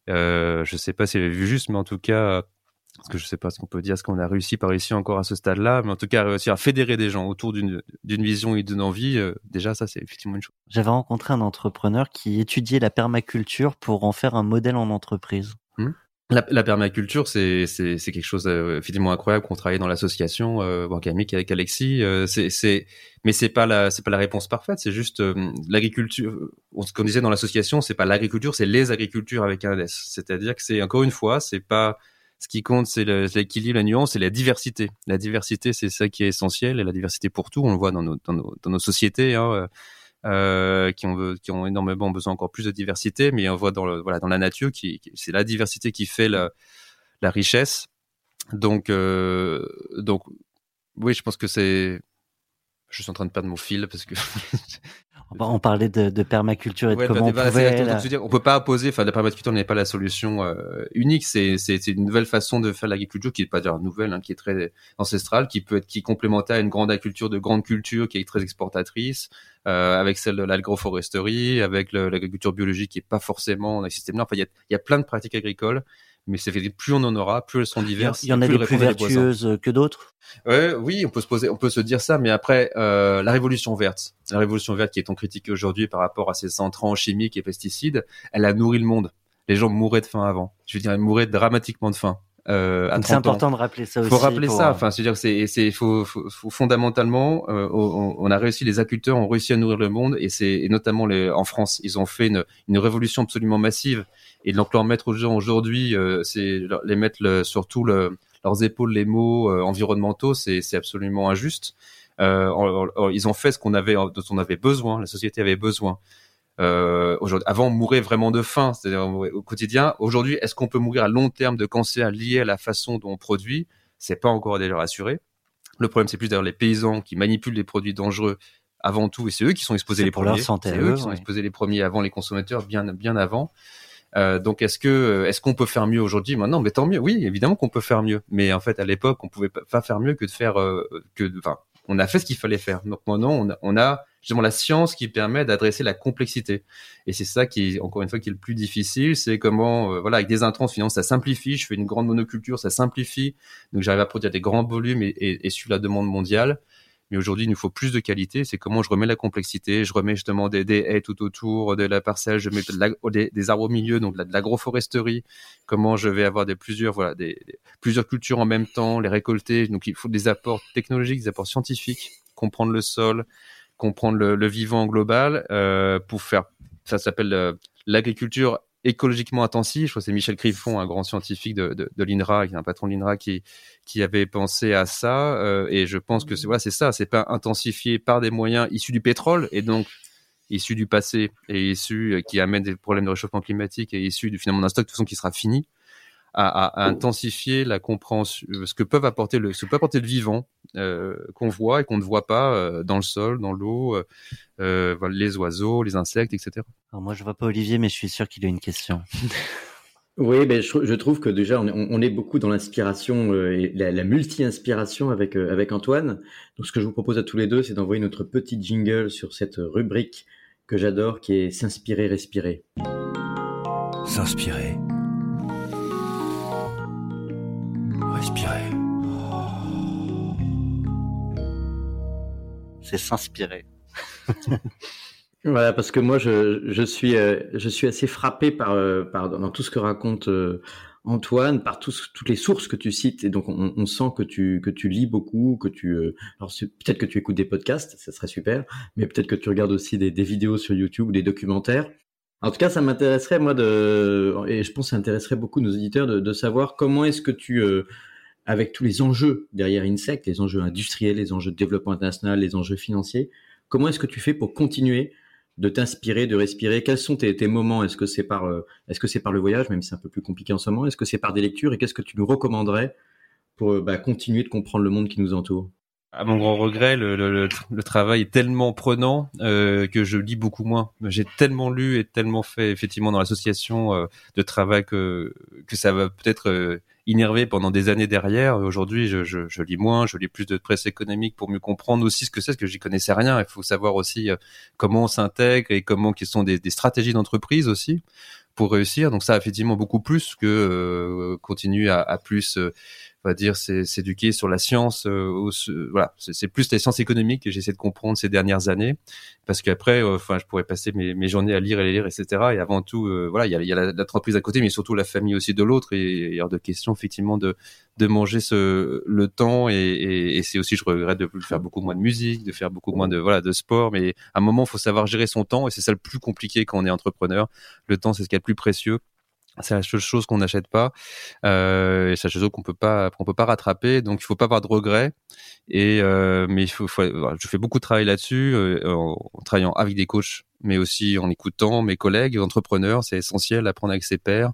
Euh, je sais pas si j'avais vu juste, mais en tout cas, parce que je sais pas ce qu'on peut dire, ce qu'on a réussi par ici encore à ce stade-là, mais en tout cas réussir à fédérer des gens autour d'une d'une vision et d'une envie, euh, déjà ça c'est effectivement une chose. J'avais rencontré un entrepreneur qui étudiait la permaculture pour en faire un modèle en entreprise. Hmm? La, la, permaculture, c'est quelque chose euh, effectivement incroyable qu'on travaille dans l'association euh, avec Alexis. Euh, c'est mais c'est pas la c'est pas la réponse parfaite. C'est juste euh, l'agriculture. Ce qu'on disait dans l'association, c'est pas l'agriculture, c'est les agricultures avec un S. C'est-à-dire que c'est encore une fois, c'est pas ce qui compte, c'est l'équilibre, la nuance et la diversité. La diversité, c'est ça qui est essentiel et la diversité pour tout. On le voit dans nos dans nos, dans nos sociétés. Hein, euh, qui ont qui ont énormément besoin encore plus de diversité, mais on voit dans le, voilà dans la nature qui, c'est la diversité qui fait la, la richesse. Donc euh, donc oui, je pense que c'est je suis en train de perdre mon fil parce que on parlait de, de permaculture et de comment on pouvait. on peut pas opposer. Enfin, la permaculture n'est pas la solution euh, unique. C'est c'est une nouvelle façon de faire l'agriculture qui est pas dire nouvelle, hein, qui est très ancestrale, qui peut être qui est complémentaire à une grande agriculture de grande culture qui est très exportatrice, euh, avec celle de l'agroforesterie, avec l'agriculture biologique qui est pas forcément un système là. Enfin, il y a, y a plein de pratiques agricoles mais c'est fait plus on en aura, plus elles sont diverses. Il y en a des plus vertueuses que d'autres? Oui, on peut se poser, on peut se dire ça, mais après euh, la révolution verte, la révolution verte qui est en critique aujourd'hui par rapport à ces entrants chimiques et pesticides, elle a nourri le monde. Les gens mouraient de faim avant. Je veux dire, ils mouraient dramatiquement de faim. Euh, c'est important de rappeler ça aussi. Faut rappeler ça. Euh, enfin, c'est-à-dire c'est, c'est, faut, faut, faut, fondamentalement, euh, on, a réussi, les agriculteurs ont réussi à nourrir le monde, et c'est, et notamment les, en France, ils ont fait une, une révolution absolument massive. Et donc leur mettre aux gens aujourd'hui, euh, c'est les mettre le, sur tout le, leurs épaules les mots environnementaux, c'est, c'est absolument injuste. ils ont fait ce qu'on avait, dont on avait besoin, la société avait besoin. Euh, avant, on mourait vraiment de faim, c'est-à-dire au quotidien. Aujourd'hui, est-ce qu'on peut mourir à long terme de cancer lié à la façon dont on produit? C'est pas encore déjà rassuré. Le problème, c'est plus d'ailleurs les paysans qui manipulent les produits dangereux avant tout, et c'est eux qui sont exposés les premiers. C'est eux, qui sont exposés les premiers avant les consommateurs, bien bien avant. Euh, donc est-ce que est-ce qu'on peut faire mieux aujourd'hui? Maintenant, mais tant mieux. Oui, évidemment qu'on peut faire mieux. Mais en fait, à l'époque, on pouvait pas faire mieux que de faire euh, que. Enfin, on a fait ce qu'il fallait faire. Donc maintenant, on a, on a justement la science qui permet d'adresser la complexité. Et c'est ça qui, encore une fois, qui est le plus difficile, c'est comment, euh, voilà, avec des intrants, finalement, ça simplifie. Je fais une grande monoculture, ça simplifie. Donc j'arrive à produire des grands volumes et, et, et suivre la demande mondiale. Mais aujourd'hui, il nous faut plus de qualité. C'est comment je remets la complexité. Je remets justement des, des haies tout autour de la parcelle. Je mets des, des, arbres au milieu, donc de l'agroforesterie. Comment je vais avoir des plusieurs, voilà, des, plusieurs cultures en même temps, les récolter. Donc il faut des apports technologiques, des apports scientifiques, comprendre le sol, comprendre le, le vivant global euh, pour faire. Ça s'appelle euh, l'agriculture écologiquement intensif. Je crois que c'est Michel Griffon, un grand scientifique de, de, de l'INRA, qui est un patron de l'INRA, qui, qui avait pensé à ça. Euh, et je pense que c'est voilà, c'est ça, c'est pas intensifié par des moyens issus du pétrole et donc issus du passé et issus qui amènent des problèmes de réchauffement climatique et issus du finalement d'un stock de toute façon qui sera fini à, à, intensifier la compréhension, ce que peuvent apporter le, ce que peut apporter le vivant qu'on voit et qu'on ne voit pas euh, dans le sol, dans l'eau, euh, les oiseaux, les insectes, etc. Alors moi, je vois pas Olivier, mais je suis sûr qu'il a une question. Oui, ben, je, je, trouve que déjà, on est, on est beaucoup dans l'inspiration euh, et la, la multi-inspiration avec, euh, avec Antoine. Donc, ce que je vous propose à tous les deux, c'est d'envoyer notre petit jingle sur cette rubrique que j'adore, qui est S'inspirer, respirer. S'inspirer. Respirer. C'est s'inspirer. Voilà, parce que moi, je, euh, suis assez frappé par, euh, par dans tout ce que raconte euh, Antoine, par toutes les sources que tu cites, et donc on, sent que tu, lis beaucoup, que tu, alors peut-être que tu écoutes des podcasts, ça serait super, mais peut-être que tu regardes aussi des, vidéos sur YouTube ou des documentaires. En tout cas, ça m'intéresserait moi de, et je pense que ça intéresserait beaucoup nos éditeurs de, de savoir comment est-ce que tu, avec tous les enjeux derrière Insect, les enjeux industriels, les enjeux de développement international, les enjeux financiers, comment est-ce que tu fais pour continuer de t'inspirer, de respirer? Quels sont tes, moments? Est-ce que c'est par, euh, est-ce que c'est par le voyage, même si c'est un peu plus compliqué en ce moment Est-ce que c'est par des lectures? Et qu'est-ce que tu nous recommanderais pour euh, bah, continuer de comprendre le monde qui nous entoure? À mon grand regret, le, le, le, travail est tellement prenant euh, que je lis beaucoup moins. J'ai tellement lu et tellement fait effectivement dans l'association euh, de travail que que ça va peut-être euh, pendant des années derrière. Aujourd'hui, je, je, je, lis moins, je lis plus de presse économique pour mieux comprendre aussi ce que c'est, parce que j'y connaissais rien. Il faut savoir aussi euh, comment on s'intègre et comment qui sont des, des stratégies d'entreprise aussi pour réussir. Donc ça, effectivement, beaucoup plus que euh, continuer à, à plus euh, on va dire, s'éduquer sur la science. Euh, voilà, c'est plus les sciences économiques que j'essaie de comprendre ces dernières années, parce qu'après, euh, enfin, je pourrais passer mes, mes, journées à lire et lire, etc. Et avant tout, euh, voilà, il y a, y a l'entreprise à côté, mais surtout la famille aussi de l'autre. Et il y a de questions effectivement de de manger ce le temps. Et, et, et c'est aussi, je regrette de faire beaucoup moins de musique, de faire beaucoup moins de voilà de sport. Mais à un moment, il faut savoir gérer son temps, et c'est ça le plus compliqué quand on est entrepreneur. Le temps, c'est ce qui est le plus précieux c'est la seule chose qu'on n'achète pas euh, et c'est la chose qu'on peut pas qu'on peut pas rattraper. Donc il faut pas avoir de regrets. Et euh, mais je fais beaucoup de travail là-dessus euh, en, en, travaillant avec des coachs mais aussi en écoutant mes collègues entrepreneurs. C'est essentiel d'apprendre avec ses pairs.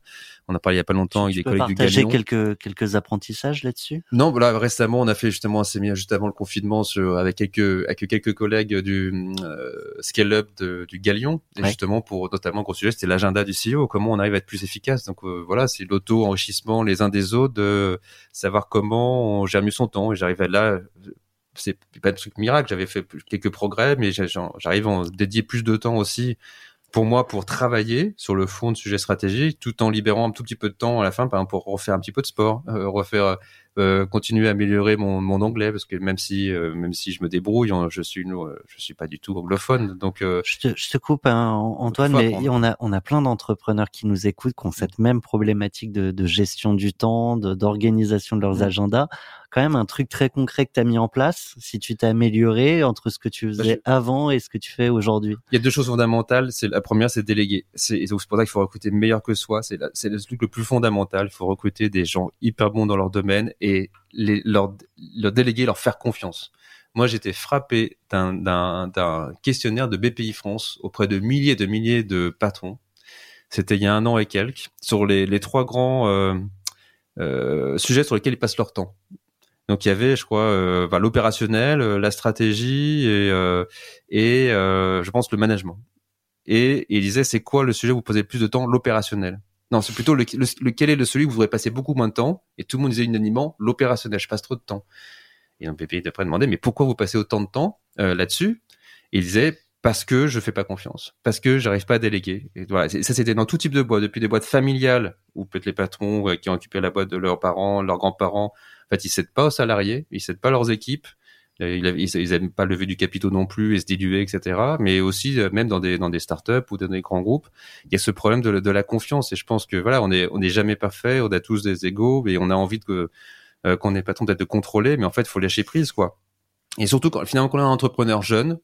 On a parlé il y a pas longtemps avec des collègues du Galion. quelques quelques apprentissages là-dessus? Non, voilà, récemment on a fait justement un séminaire juste avant le confinement sur, avec quelques avec quelques collègues du euh, Scale Up de, du Galion et ouais. justement pour notamment gros sujet c'était l'agenda du CEO, comment on arrive à être plus efficace? Donc euh, voilà, c'est l'auto enrichissement les uns des autres, de savoir comment on gère mieux son temps. Et j'arrive à là c'est pas un truc miracle. J'avais fait quelques progrès, mais j'arrive à dédier plus de temps aussi pour moi pour travailler sur le fond de sujet stratégique, tout en libérant un tout petit peu de temps à la fin, pour refaire un petit peu de sport, euh, refaire euh, continuer à améliorer mon, mon anglais parce que même si euh, même si je me débrouille, je suis je suis pas du tout anglophone. Donc euh, je, te, je te coupe hein, Antoine, mais on a on a plein d'entrepreneurs qui nous écoutent qui ont cette même problématique de, de gestion du temps, d'organisation de, de, leurs mmh. agendas. Quand même un truc très concret que tu as mis en place, si tu t'es amélioré entre ce que tu faisais bah, je... avant et ce que tu fais aujourd'hui. Il y a deux choses fondamentales. C'est la première, c'est déléguer. C'est pour ça qu'il faut recruter meilleur que soi. C'est c'est le truc le plus fondamental. Il faut recruter des gens hyper bons dans leur domaine et les, leur, leur déléguer, leur faire confiance. Moi, j'étais frappé d'un questionnaire de BPI France auprès de milliers de milliers de patrons. C'était il y a un an et quelques sur les, les trois grands euh, euh, sujets sur lesquels ils passent leur temps. Donc il y avait, je crois, euh, bah, l'opérationnel, la stratégie et, euh, et euh, je pense le management. Et, et il disait, c'est quoi le sujet où vous posez le plus de temps? L'opérationnel. Non, c'est plutôt le, le, lequel est le celui où vous voudrez passer beaucoup moins de temps. Et tout le monde disait unanimement l'opérationnel. Je passe trop de temps. Et donc PP d'après demandait mais pourquoi vous passez autant de temps euh, là-dessus? Il disait parce que je fais pas confiance, parce que j'arrive pas à déléguer. Et voilà, ça c'était dans tout type de boîtes, depuis des boîtes familiales où peut-être les patrons euh, qui ont occupé la boîte de leurs parents, leurs grands-parents, en fait ils cèdent pas aux salariés, ils cèdent pas leurs équipes, ils, ils aiment pas lever du capitaux non plus et se diluer, etc. Mais aussi euh, même dans des dans des startups ou dans des grands groupes, il y a ce problème de, de la confiance. Et je pense que voilà, on est on n'est jamais parfait, on a tous des égaux, et on a envie de qu'on ait patron d'être de contrôler, mais en fait, il faut lâcher prise, quoi. Et surtout finalement quand on est un entrepreneur jeune,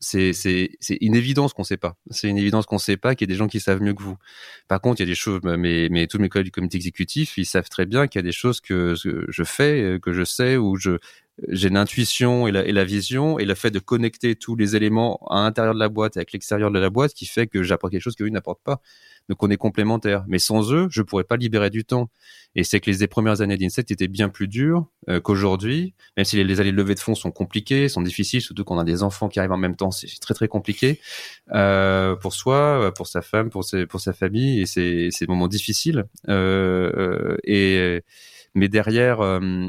c'est une évidence qu'on sait pas. C'est une évidence qu'on sait pas qu'il y a des gens qui savent mieux que vous. Par contre, il y a des choses, mais mais tous mes collègues du comité exécutif, ils savent très bien qu'il y a des choses que je fais, que je sais, ou je j'ai l'intuition et la, et la vision et le fait de connecter tous les éléments à l'intérieur de la boîte et avec l'extérieur de la boîte qui fait que j'apporte quelque chose que lui n'apporte pas. Donc on est complémentaires. Mais sans eux, je pourrais pas libérer du temps. Et c'est que les, premières années d'Insect étaient bien plus dures euh, qu'aujourd'hui, même si les, les, années de levée de fonds sont compliquées, sont difficiles, surtout quand on a des enfants qui arrivent en même temps, c'est très très compliqué euh, pour soi, pour sa femme, pour, ses, pour sa famille, et c'est des moments difficiles. Euh, euh et mais derrière, euh,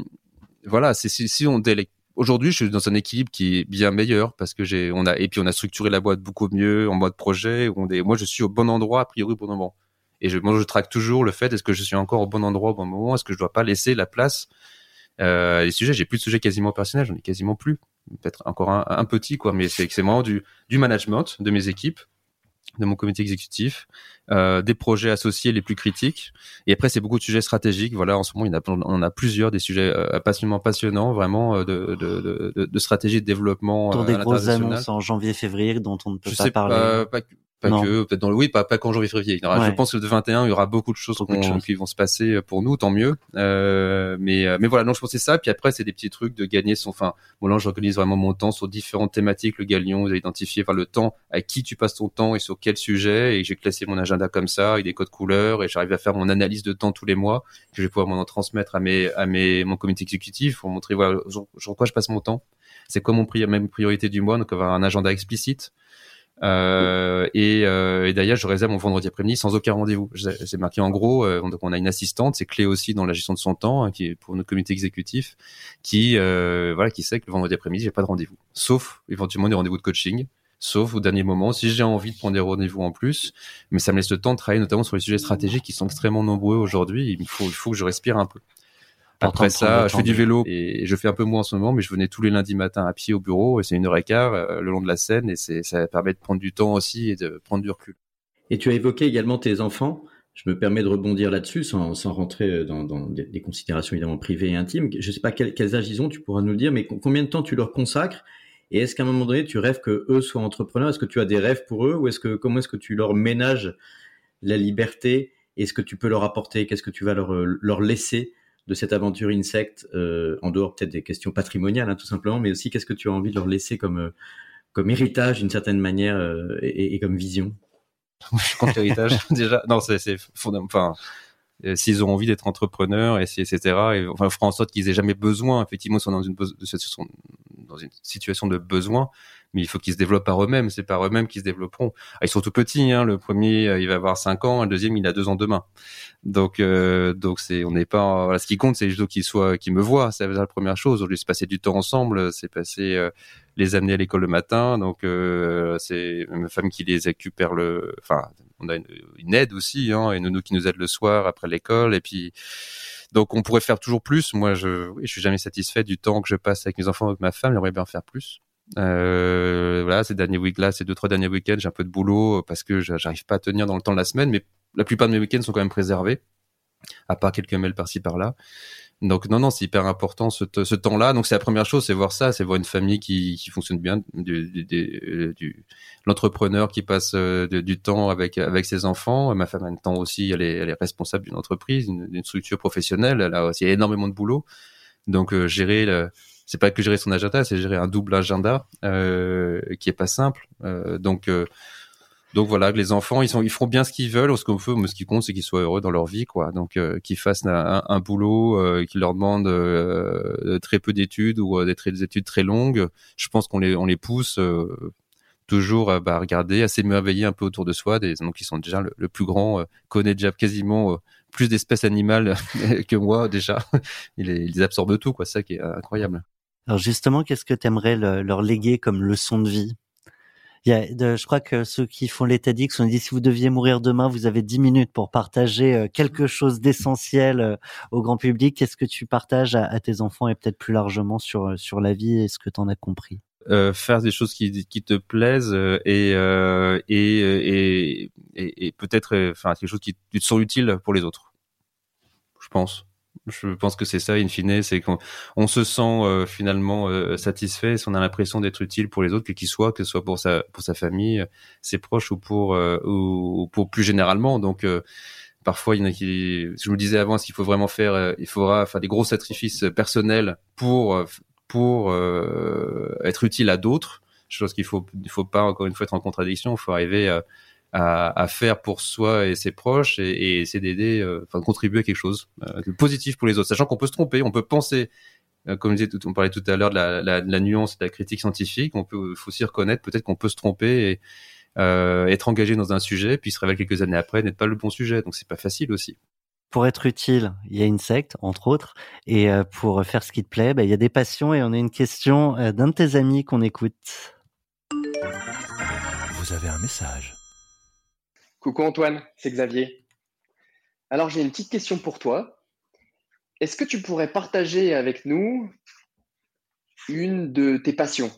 voilà, c'est si, si on délègue Aujourd'hui, je suis dans un équilibre qui est bien meilleur parce que j'ai, on a, et puis on a structuré la boîte beaucoup mieux en mode projet. On est, moi, je suis au bon endroit a priori au bon moment. Et je, moi, je traque toujours le fait est-ce que je suis encore au bon endroit au bon moment? Est-ce que je dois pas laisser la place euh, Les sujets, j'ai plus de sujets quasiment personnels, j'en ai quasiment plus. Peut-être encore un, un, petit quoi, mais c'est c'est vraiment du du management de mes équipes de mon comité exécutif, euh, des projets associés les plus critiques. Et après, c'est beaucoup de sujets stratégiques. Voilà, en ce moment, il y en a, on a plusieurs des sujets euh, passionnants, passionnants, vraiment euh, de, de, de, de, stratégie de développement. Pour des grosses annonces en janvier-février dont on ne peut pas parler. Pas, pas, que peut-être dans le oui, pas pas qu'en janvier février. Je pense que de 21, il y aura beaucoup de choses qui vont se passer euh, pour nous, tant mieux. Euh, mais euh, mais voilà, non, je pensais ça. Puis après, c'est des petits trucs de gagner son. Enfin, moi là, j'organise vraiment mon temps sur différentes thématiques. Le galion, vous avez identifié par le temps à qui tu passes ton temps et sur quel sujet. Et j'ai classé mon agenda comme ça, avec des codes couleurs. Et j'arrive à faire mon analyse de temps tous les mois que je vais pouvoir m'en transmettre à mes à mes mon comité exécutif pour montrer voilà sur quoi je passe mon temps. C'est quoi mon même priorité du mois. Donc avoir un agenda explicite. Euh, et, euh, et d'ailleurs, je réserve mon vendredi après-midi sans aucun rendez-vous. C'est marqué en gros. Euh, donc, on a une assistante, c'est clé aussi dans la gestion de son temps, hein, qui est pour notre comité exécutif, qui euh, voilà, qui sait que le vendredi après-midi, j'ai pas de rendez-vous, sauf éventuellement des rendez-vous de coaching. Sauf au dernier moment, si j'ai envie de prendre des rendez-vous en plus, mais ça me laisse le temps de travailler notamment sur les sujets stratégiques qui sont extrêmement nombreux aujourd'hui. Il faut, il faut que je respire un peu. Après ça, je fais du vélo et je fais un peu moins en ce moment, mais je venais tous les lundis matins à pied au bureau et c'est une heure et quart euh, le long de la Seine et c'est ça permet de prendre du temps aussi et de prendre du recul. Et tu as évoqué également tes enfants. Je me permets de rebondir là-dessus sans, sans rentrer dans, dans des, considérations évidemment privées et intimes. Je ne sais pas quel, quels âges ils ont, tu pourras nous le dire, mais combien de temps tu leur consacres et est-ce qu'à un moment donné, tu rêves que eux soient entrepreneurs? Est-ce que tu as des rêves pour eux ou est-ce que comment est-ce que tu leur ménages la liberté Est-ce que tu peux leur apporter? Qu'est-ce que tu vas leur, leur laisser de cette aventure insecte, euh, en dehors peut-être des questions patrimoniales, hein, tout simplement, mais aussi qu'est-ce que tu as envie de leur laisser comme, euh, comme héritage d'une certaine manière euh, et, et, comme vision? Je contre l'héritage déjà. Non, c'est fondamental. Enfin, s'ils ont envie d'être entrepreneurs, et etc. Et, enfin, fera en sorte qu'ils aient jamais besoin. Effectivement, ils sont dans une, sont dans une situation de besoin mais il faut qu'ils se développent par eux-mêmes. C'est par eux-mêmes qu'ils se développeront. Ah, ils sont tout petits. Hein. Le premier, euh, il va avoir 5 ans. Le deuxième, il a 2 ans demain. Donc, euh, donc on n'est pas. Ce qui compte, c'est qu'ils soient, qu'ils me voient. C'est la première chose. Aujourd'hui, c'est passer du temps ensemble. C'est passer euh, les amener à l'école le matin. Donc, c'est ma femme qui les récupère. Enfin, on a une, aide aussi, hein, et nous qui nous aide le soir après l'école. Et puis. Donc on pourrait faire toujours plus. Moi, je, oui, je suis jamais satisfait du temps que je passe avec mes enfants, avec ma femme. J'aimerais bien faire plus. Euh, voilà, ces derniers week là, ces deux trois derniers week-ends, j'ai un peu de boulot parce que j'arrive pas à tenir dans le temps de la semaine, mais la plupart de mes week-ends sont quand même préservés, à part quelques mails par-ci par-là. Donc non, non, c'est hyper important ce, ce temps-là. Donc c'est la première chose, c'est voir ça, c'est voir une famille qui, qui fonctionne bien, du, du, du l'entrepreneur qui passe euh, du temps avec avec ses enfants. Ma femme a un temps aussi, elle est, elle est responsable d'une entreprise, d'une structure professionnelle. Elle a aussi énormément de boulot. Donc euh, gérer le, c'est pas que gérer son agenda, c'est gérer un double agenda euh, qui est pas simple. Euh, donc euh, donc voilà, les enfants, ils sont, ils feront bien ce qu'ils veulent, ce qu'on veut, mais ce qui compte, c'est qu'ils soient heureux dans leur vie, quoi. Donc euh, qu'ils fassent un, un boulot euh, qui leur demande euh, très peu d'études ou des, des, études très longues. Je pense qu'on les, on les pousse toujours bah, à regarder, à s'émerveiller un peu autour de soi. Donc qui sont déjà le, plus grand, connaît déjà quasiment plus d'espèces animales que moi déjà. ils, ils absorbent tout, quoi. Ça qui est incroyable. Alors justement, qu'est-ce que tu aimerais leur léguer comme leçon de vie? Il y a, de, je crois que ceux qui font les TEDx ont dit si vous deviez mourir demain, vous avez 10 minutes pour partager euh, quelque chose d'essentiel euh, au grand public. Qu'est-ce que tu partages à, à tes enfants et peut-être plus largement sur euh, sur la vie et ce que tu en as compris? Euh, faire des choses qui, qui te plaisent et euh, et, et, et, et peut-être enfin quelque chose qui te sont utiles pour les autres. Je pense. Je pense que c'est ça, in fine, c'est qu'on on se sent euh, finalement euh, satisfait, si on a l'impression d'être utile pour les autres, que qu'il soit, que ce soit pour sa pour sa famille, ses proches ou pour euh, ou, pour plus généralement. Donc parfois il y en a qui, je me disais avant, s'il faut vraiment faire, il faudra faire des gros sacrifices personnels pour pour être utile à d'autres? Chose qu'il faut il faut pas encore une fois être en contradiction, il faut arriver à à, à, faire pour soi et ses proches et, et essayer d'aider, euh, enfin de contribuer à quelque chose euh, de positif pour les autres, sachant qu'on peut se tromper, on peut penser, euh, comme disait, on parlait tout à l'heure de la, la, la, nuance de la critique scientifique, on peut, faut aussi reconnaître peut-être qu'on peut se tromper et euh, être engagé dans un sujet, puis se révéler quelques années après n'être pas le bon sujet, donc c'est pas facile aussi. Pour être utile, il y a une secte, entre autres, et pour faire ce qui te plaît, bah, il y a des passions, et on a une question d'un de tes amis qu'on écoute. Vous avez un message. Coucou Antoine, c'est Xavier. Alors j'ai une petite question pour toi. Est-ce que tu pourrais partager avec nous une de tes passions?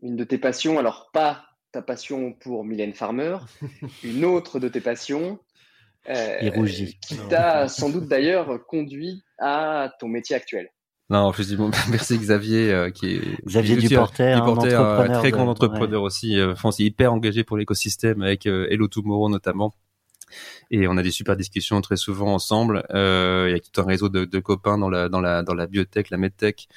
Une de tes passions, alors pas ta passion pour Mylène Farmer, une autre de tes passions euh, qui t'a sans doute d'ailleurs conduit à ton métier actuel. Non, effectivement, merci Xavier, euh, qui est Xavier qui est Duporter, un entrepreneur très grand de- entrepreneur aussi. Euh, hyper engagé pour l'écosystème avec euh, Hello Tomorrow notamment. Et on a des super discussions très souvent ensemble. Euh, il y a tout un réseau de, de copains dans la dans la dans la biotech, la medtech.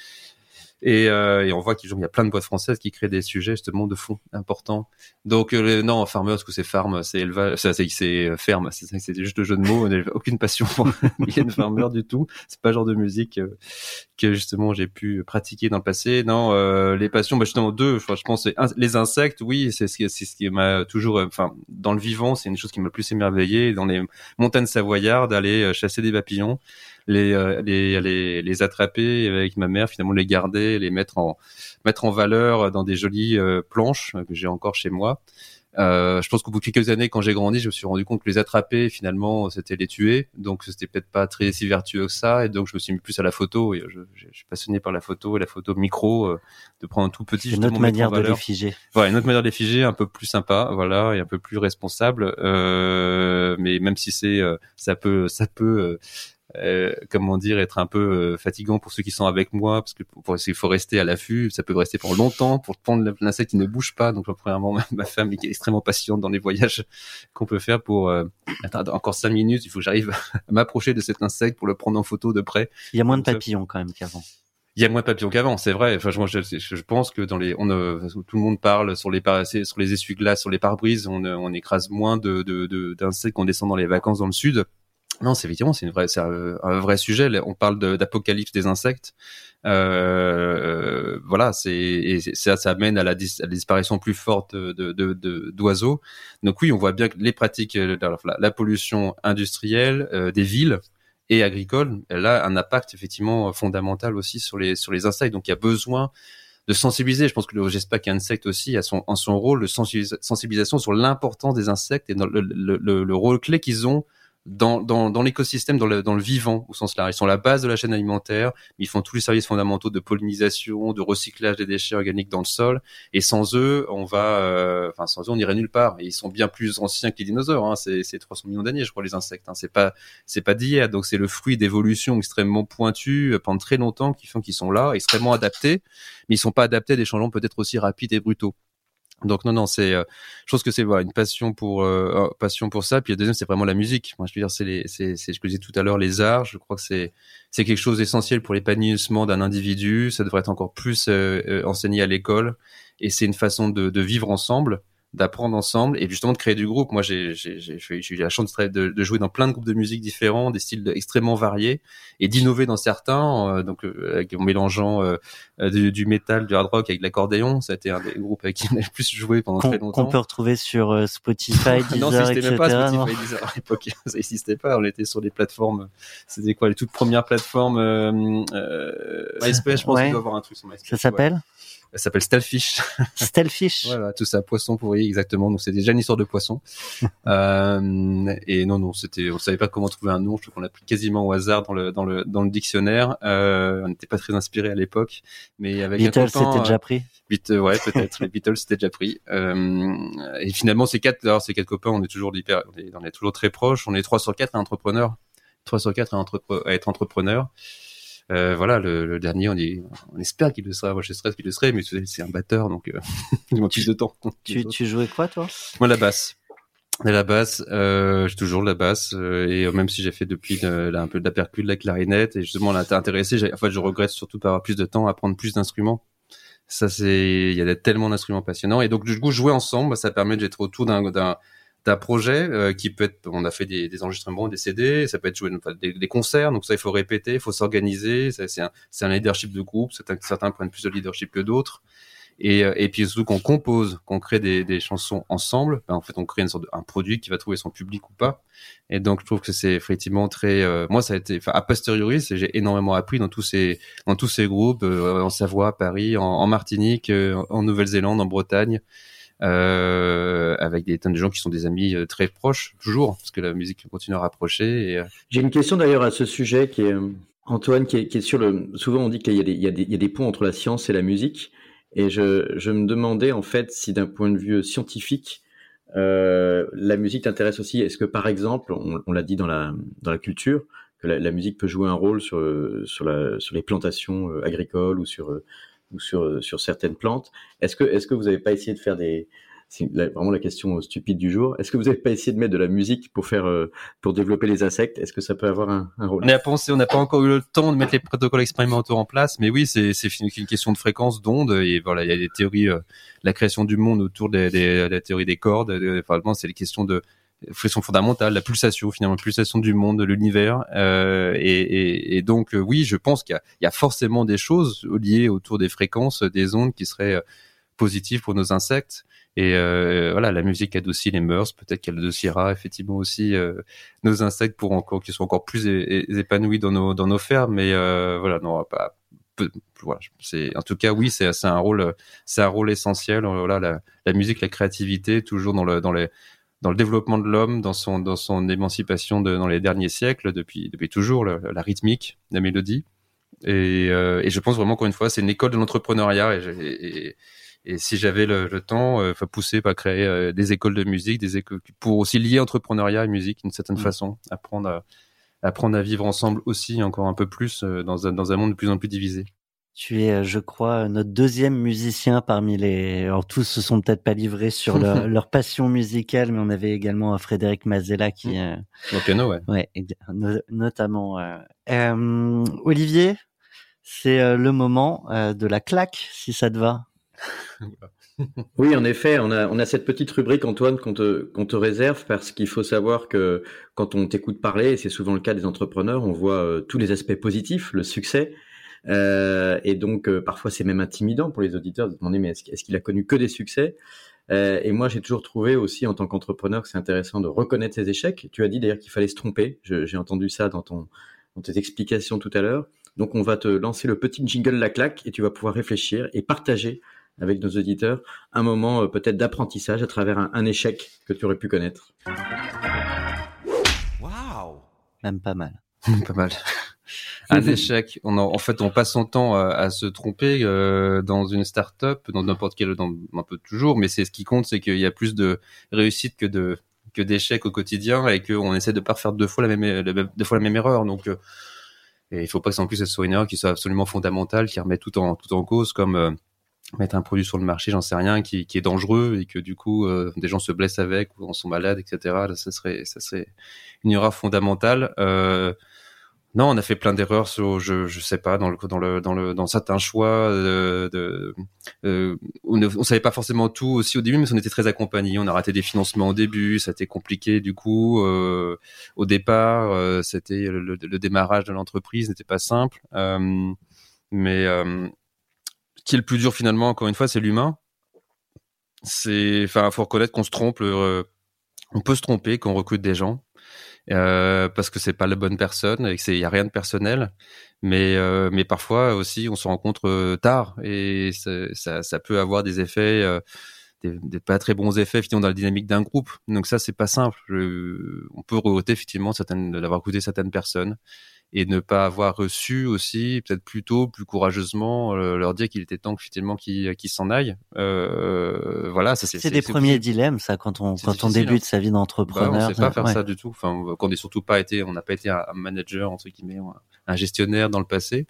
Et, euh, et on voit qu'il y a plein de boîtes françaises qui créent des sujets justement de fond importants. Donc euh, non, farmer, ce que c'est farm, c'est élevage, c'est euh, ferme, c'est juste le jeu de mots. On n'a aucune passion pour Mylène Farmer du tout. C'est pas le genre de musique euh, que justement j'ai pu pratiquer dans le passé. Non, euh, les passions, bah, justement deux. Je pense in- les insectes. Oui, c'est ce ce qui m'a toujours, enfin dans le vivant, c'est une chose qui m'a le plus émerveillé. Dans les montagnes savoyardes, aller chasser des papillons les, euh, les, les, les attraper avec ma mère, finalement les garder, les mettre en, mettre en valeur dans des jolies euh, planches euh, que j'ai encore chez moi. Euh, je pense qu'au bout de quelques années, quand j'ai grandi, je me suis rendu compte que les attraper, finalement, c'était les tuer. Donc, c'était peut-être pas très si vertueux que ça. Et donc, je me suis mis plus à la photo. Et je, je, je suis passionné par la photo et la photo micro, euh, de prendre un tout petit. C'est mettre en manière de les figer. Voilà, une autre manière de les figer, un peu plus sympa, voilà, et un peu plus responsable. Euh, mais même si c'est, euh, ça peut, ça peut, euh, comment dire, être un peu euh, fatigant pour ceux qui sont avec moi, parce que pour, il faut rester à l'affût, ça peut rester pour longtemps, pour prendre l'insecte qui ne bouge pas. Donc, premièrement, ma, ma femme qui est extrêmement patiente dans les voyages qu'on peut faire pour euh, attends, encore cinq minutes, il faut que j'arrive à m'approcher de cet insecte pour le prendre en photo de près. Il y a moins de papillons quand même qu'avant. Il y a moins de papillons qu'avant, c'est vrai. Enfin, moi, je, pense que dans les, on, euh, tout le monde parle sur les par- sur les essuie-glaces, sur les pare-brises, on, on écrase moins de de- de- d'insectes qu'on descend dans les vacances dans le sud. Non, c'est effectivement, c'est un, un vrai sujet. On parle d'apocalypse des insectes. Euh, voilà, c'est ça, ça amène à la, disparition plus forte d'oiseaux. Donc oui, on voit bien que les pratiques, euh, la, la pollution industrielle euh, des villes et agricole, elle a un impact effectivement fondamental aussi sur les sur les insectes. Donc il y a besoin de sensibiliser. Je pense que le GESPAC Insect aussi a son en son rôle de sensibilis- sensibilisation sur l'importance des insectes et le rôle clé qu'ils ont dans, dans, dans l'écosystème, dans le, dans le vivant au sens large. Ils sont la base de la chaîne alimentaire, ils font tous les services fondamentaux de pollinisation, de recyclage des déchets organiques dans le sol. Et sans eux, on va, euh, enfin sans eux, on irait nulle part. Et ils sont bien plus anciens que les dinosaures. Hein. C'est, c'est 300 millions d'années, je crois, les insectes. Hein. C'est pas, c'est pas d'hier. Donc c'est le fruit d'évolutions extrêmement pointues pendant très longtemps qui font qu'ils sont là, extrêmement adaptés, mais ils sont pas adaptés à des changements peut-être aussi rapides et brutaux. Donc non non c'est euh, je pense que c'est voilà une passion pour euh, passion pour ça. Puis le deuxième c'est vraiment la musique. Moi je veux dire c'est les c'est c'est je disais tout à l'heure les arts. Je crois que c'est c'est quelque chose d'essentiel pour l'épanouissement d'un individu. Ça devrait être encore plus euh, euh, enseigné à l'école. Et c'est une façon de, de vivre ensemble d'apprendre ensemble et justement de créer du groupe moi j'ai eu la chance de, de, de jouer dans plein de groupes de musique différents des styles extrêmement variés et d'innover dans certains euh, donc euh, en mélangeant euh, euh, du, du métal du hard rock avec de l'accordéon ça a été un des groupes avec qui on a le plus joué pendant très longtemps qu'on peut retrouver sur euh, Spotify, non, Deezer, ça existait etc. même pas non Spotify Deezer à l'époque. Ça n'existait pas. On était sur des plateformes. C'était quoi les toutes premières plateformes euh, euh, MySpace, je pense Ouais. qu'il doit avoir un truc sur MySpace. Ça s'appelle? ouais. Elle s'appelle Stelfish. Stelfish. voilà, tout ça, poisson pourri, exactement. Donc c'est déjà une histoire de poisson. euh, et non, non, c'était, on savait pas comment trouver un nom. Je trouve qu'on l'a pris quasiment au hasard dans le dans le dans le dictionnaire. Euh, on n'était pas très inspiré à l'époque, mais avec Beatles, c'était déjà pris. Beat- ouais, peut-être. les Beatles, c'était déjà pris. Euh, et finalement, ces quatre, alors, ces quatre copains, on est toujours hyper, on est, on est toujours très proches. On est trois sur quatre à entrepreneurs. Trois sur quatre à, entrepre- à être entrepreneur. Euh, voilà, le, le dernier, on, est, on espère qu'il le sera. Moi, je stresse qu'il le serait, mais c'est un batteur, donc euh, il manque plus de temps. Tu, tu jouais quoi, toi? Moi, la basse. Et la basse, euh, j'ai toujours la basse, euh, et euh, même si j'ai fait depuis de- un peu de la percute, de la clarinette, et justement, là, t'es intéressé. En fait, je regrette surtout pas avoir plus de temps à prendre plus d'instruments. Ça, c'est, il y a tellement d'instruments passionnants, et donc du coup, jouer ensemble, ça permet d'être autour d'un d'un projet euh, qui peut être, on a fait des, des enregistrements, des CD, ça peut être joué, des, des concerts, donc ça, il faut répéter, il faut s'organiser. C'est un, un leadership de groupe. Certains, certains prennent plus de leadership que d'autres. Et, euh, et puis surtout qu'on compose, qu'on crée des, des chansons ensemble, ben, en fait on crée une sorte de, un produit qui va trouver son public ou pas. Et donc je trouve que c'est effectivement très, euh, moi ça a été, a posteriori, j'ai énormément appris dans tous ces dans tous ces groupes, euh, en Savoie, à Paris, en, en Martinique, euh, en Nouvelle-Zélande, en Bretagne, euh, avec des tonnes de gens qui sont des amis euh, très proches toujours, parce que la musique continue à rapprocher. Et, euh, J'ai une question d'ailleurs à ce sujet qui Antoine qui est, sur le. Souvent on dit qu'il y, a des- il y, y a des ponts entre la science et la musique, et je, je me demandais en fait si d'un point de vue scientifique la musique t'intéresse aussi. Est-ce que par exemple, on, l'a dit dans la dans la culture, que la, musique peut jouer un rôle sur sur les plantations agricoles ou sur ou sur sur certaines plantes. Est-ce que est-ce que vous n'avez pas essayé de faire des c'est vraiment la question stupide du jour. Est-ce que vous n'avez pas essayé de mettre de la musique pour faire euh, pour développer les insectes? Est-ce que ça peut avoir un, rôle? On a pensé, on n'a pas encore eu le temps de mettre les protocoles expérimentaux en place, mais oui, c'est une question de fréquence, d'onde, et voilà, il y a des théories, euh, la création du monde autour des, des, de la théorie des cordes, euh, c'est les questions de question fondamentale, la pulsation finalement, la pulsation du monde, de l'univers, euh, et, donc euh, oui, je pense qu'il y a, forcément des choses liées autour des fréquences, des ondes qui seraient euh, positives pour nos insectes. Et voilà, la musique adoucit les mœurs. Peut-être qu'elle adoucira effectivement aussi nos insectes pour encore qu'ils soient encore plus épanouis dans nos dans nos fermes. Mais voilà, non, pas. voilà, c'est en tout cas oui, c'est un rôle c'est un rôle essentiel. Voilà, la, la musique, la créativité, toujours dans le dans les dans le développement de l'homme, dans son dans son émancipation de, dans les derniers siècles, depuis depuis toujours, le- la rythmique, la mélodie. Et, euh, et je pense vraiment qu'encore une fois, c'est une école de l'entrepreneuriat. Et, j'ai- et, et si j'avais le, le temps, euh, pousser par créer euh, des écoles de musique, des écoles pour aussi lier entrepreneuriat et musique d'une certaine Mm. façon, apprendre à apprendre à vivre ensemble aussi encore un peu plus euh, dans un dans un monde de plus en plus divisé. Tu es, euh, je crois, notre deuxième musicien parmi les. Alors tous se sont peut-être pas livrés sur leur, leur passion musicale, mais on avait également euh, Frédéric Mazella qui, euh, Au piano, ouais. ouais, no- notamment. euh. Euh, Olivier, c'est le moment de la claque, si ça te va. Oui, en effet, on a, on a cette petite rubrique, Antoine, qu'on te, te réserve parce qu'il faut savoir que quand on t'écoute parler, et c'est souvent le cas des entrepreneurs, on voit tous les aspects positifs, le succès. Euh, et donc, euh, parfois, c'est même intimidant pour les auditeurs de se demander, mais est-ce, est-ce qu'il a connu que des succès? Euh, Et moi, j'ai toujours trouvé aussi, en tant qu'entrepreneur, que c'est intéressant de reconnaître ses échecs. Tu as dit d'ailleurs qu'il fallait se tromper. Je- j'ai entendu ça dans, ton, dans tes explications tout à l'heure. Donc, on va te lancer le petit jingle La Claque et tu vas pouvoir réfléchir et partager avec nos auditeurs un moment euh, peut-être d'apprentissage à travers un, un échec que tu aurais pu connaître. Waouh Même pas mal. pas mal. Un échec. On en, en fait, on passe son temps à, à se tromper euh, dans une start-up, dans n'importe quel, dans un peu toujours, mais c'est ce qui compte, c'est qu'il y a plus de réussite que de que d'échecs au quotidien et qu'on essaie de pas faire deux fois la même, la même- deux fois la même erreur. Donc, euh, et il faut pas que en plus ce soit une erreur qui soit absolument fondamentale, qui remet tout en tout en cause, comme euh, mettre un produit sur le marché, j'en sais rien, qui, qui est dangereux et que du coup euh, des gens se blessent avec ou en sont malades, etc. Là, ça serait ça serait une erreur fondamentale. Euh, non, on a fait plein d'erreurs je, je sais pas, dans le, dans le, dans certains choix. De, de, euh, on, ne, savait pas forcément tout aussi au début, mais on était très accompagnés. On a raté des financements au début, ça a été compliqué du coup. Euh, au départ, euh, c'était le, le- le démarrage de l'entreprise n'était pas simple, euh, mais euh, ce qui est le plus dur finalement, encore une fois, c'est l'humain. C'est, enfin, faut reconnaître qu'on se trompe. euh, on peut se tromper quand on recrute des gens. Euh, parce que c'est pas la bonne personne et qu'il y a rien de personnel. Mais euh, mais parfois aussi on se rencontre euh, tard et ça, ça, peut avoir des effets. Euh, des, pas très bons effets effectivement dans la dynamique d'un groupe. Donc ça c'est pas simple. on peut regretter effectivement certaines d'avoir écouté certaines personnes et ne pas avoir reçu aussi, peut-être plus tôt, plus courageusement, euh, leur dire qu'il était temps effectivement qu'ils s'en aillent. Euh, voilà, ça c'est. C'est des premiers dilemmes, ça, quand on quand on débute hein. sa vie d'entrepreneur. Bah, on ne sait pas faire ça du tout. Enfin, qu'on n'est surtout pas été, on n'a pas été un, manager entre guillemets, un gestionnaire dans le passé,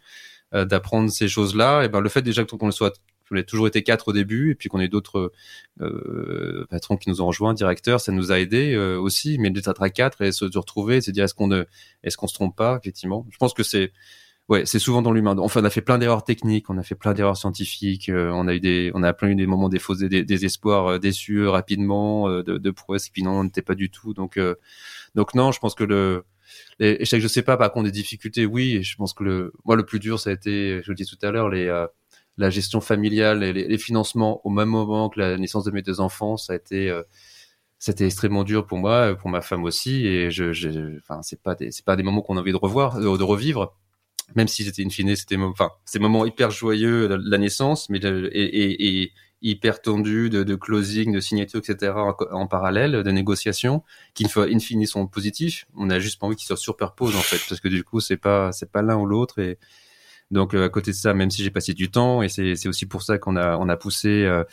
euh, d'apprendre ces choses-là. Et ben le fait déjà qu'on le soit on a toujours été quatre au début, et puis qu'on ait d'autres euh, patrons qui nous ont rejoints, directeurs, ça nous a aidé euh, aussi. Mais d'être à quatre et se, retrouver, se dire est-ce qu'on ne, est-ce qu'on se trompe pas effectivement? Je pense que c'est ouais, c'est souvent dans l'humain. Enfin, on a fait plein d'erreurs techniques, on a fait plein d'erreurs scientifiques, euh, on a eu des, on a plein eu des moments des fausses, des, espoirs euh, déçus rapidement, de, de prouesses, puis non, on n'était pas du tout. Donc, donc non, je pense que le les je sais pas, par contre des difficultés, oui. Je pense que le, moi, le plus dur, ça a été, je le dis tout à l'heure, les la gestion familiale et les, financements au même moment que la naissance de mes deux enfants, ça a été euh, extrêmement dur pour moi, pour ma femme aussi, et je, enfin, c'est pas des, c'est pas des moments qu'on a envie de revoir, de, revivre, même si c'était une fine, c'était, enfin, ces moments hyper joyeux de la naissance, mais et, hyper tendus de, closing, de signature, etc. En, parallèle, de négociations, qui in fine sont positifs. On a juste pas envie qu'ils se superposent en fait, parce que du coup, c'est pas, c'est pas l'un ou l'autre donc euh, à côté de ça, même si j'ai passé du temps, et c'est aussi pour ça qu'on a on a poussé, euh,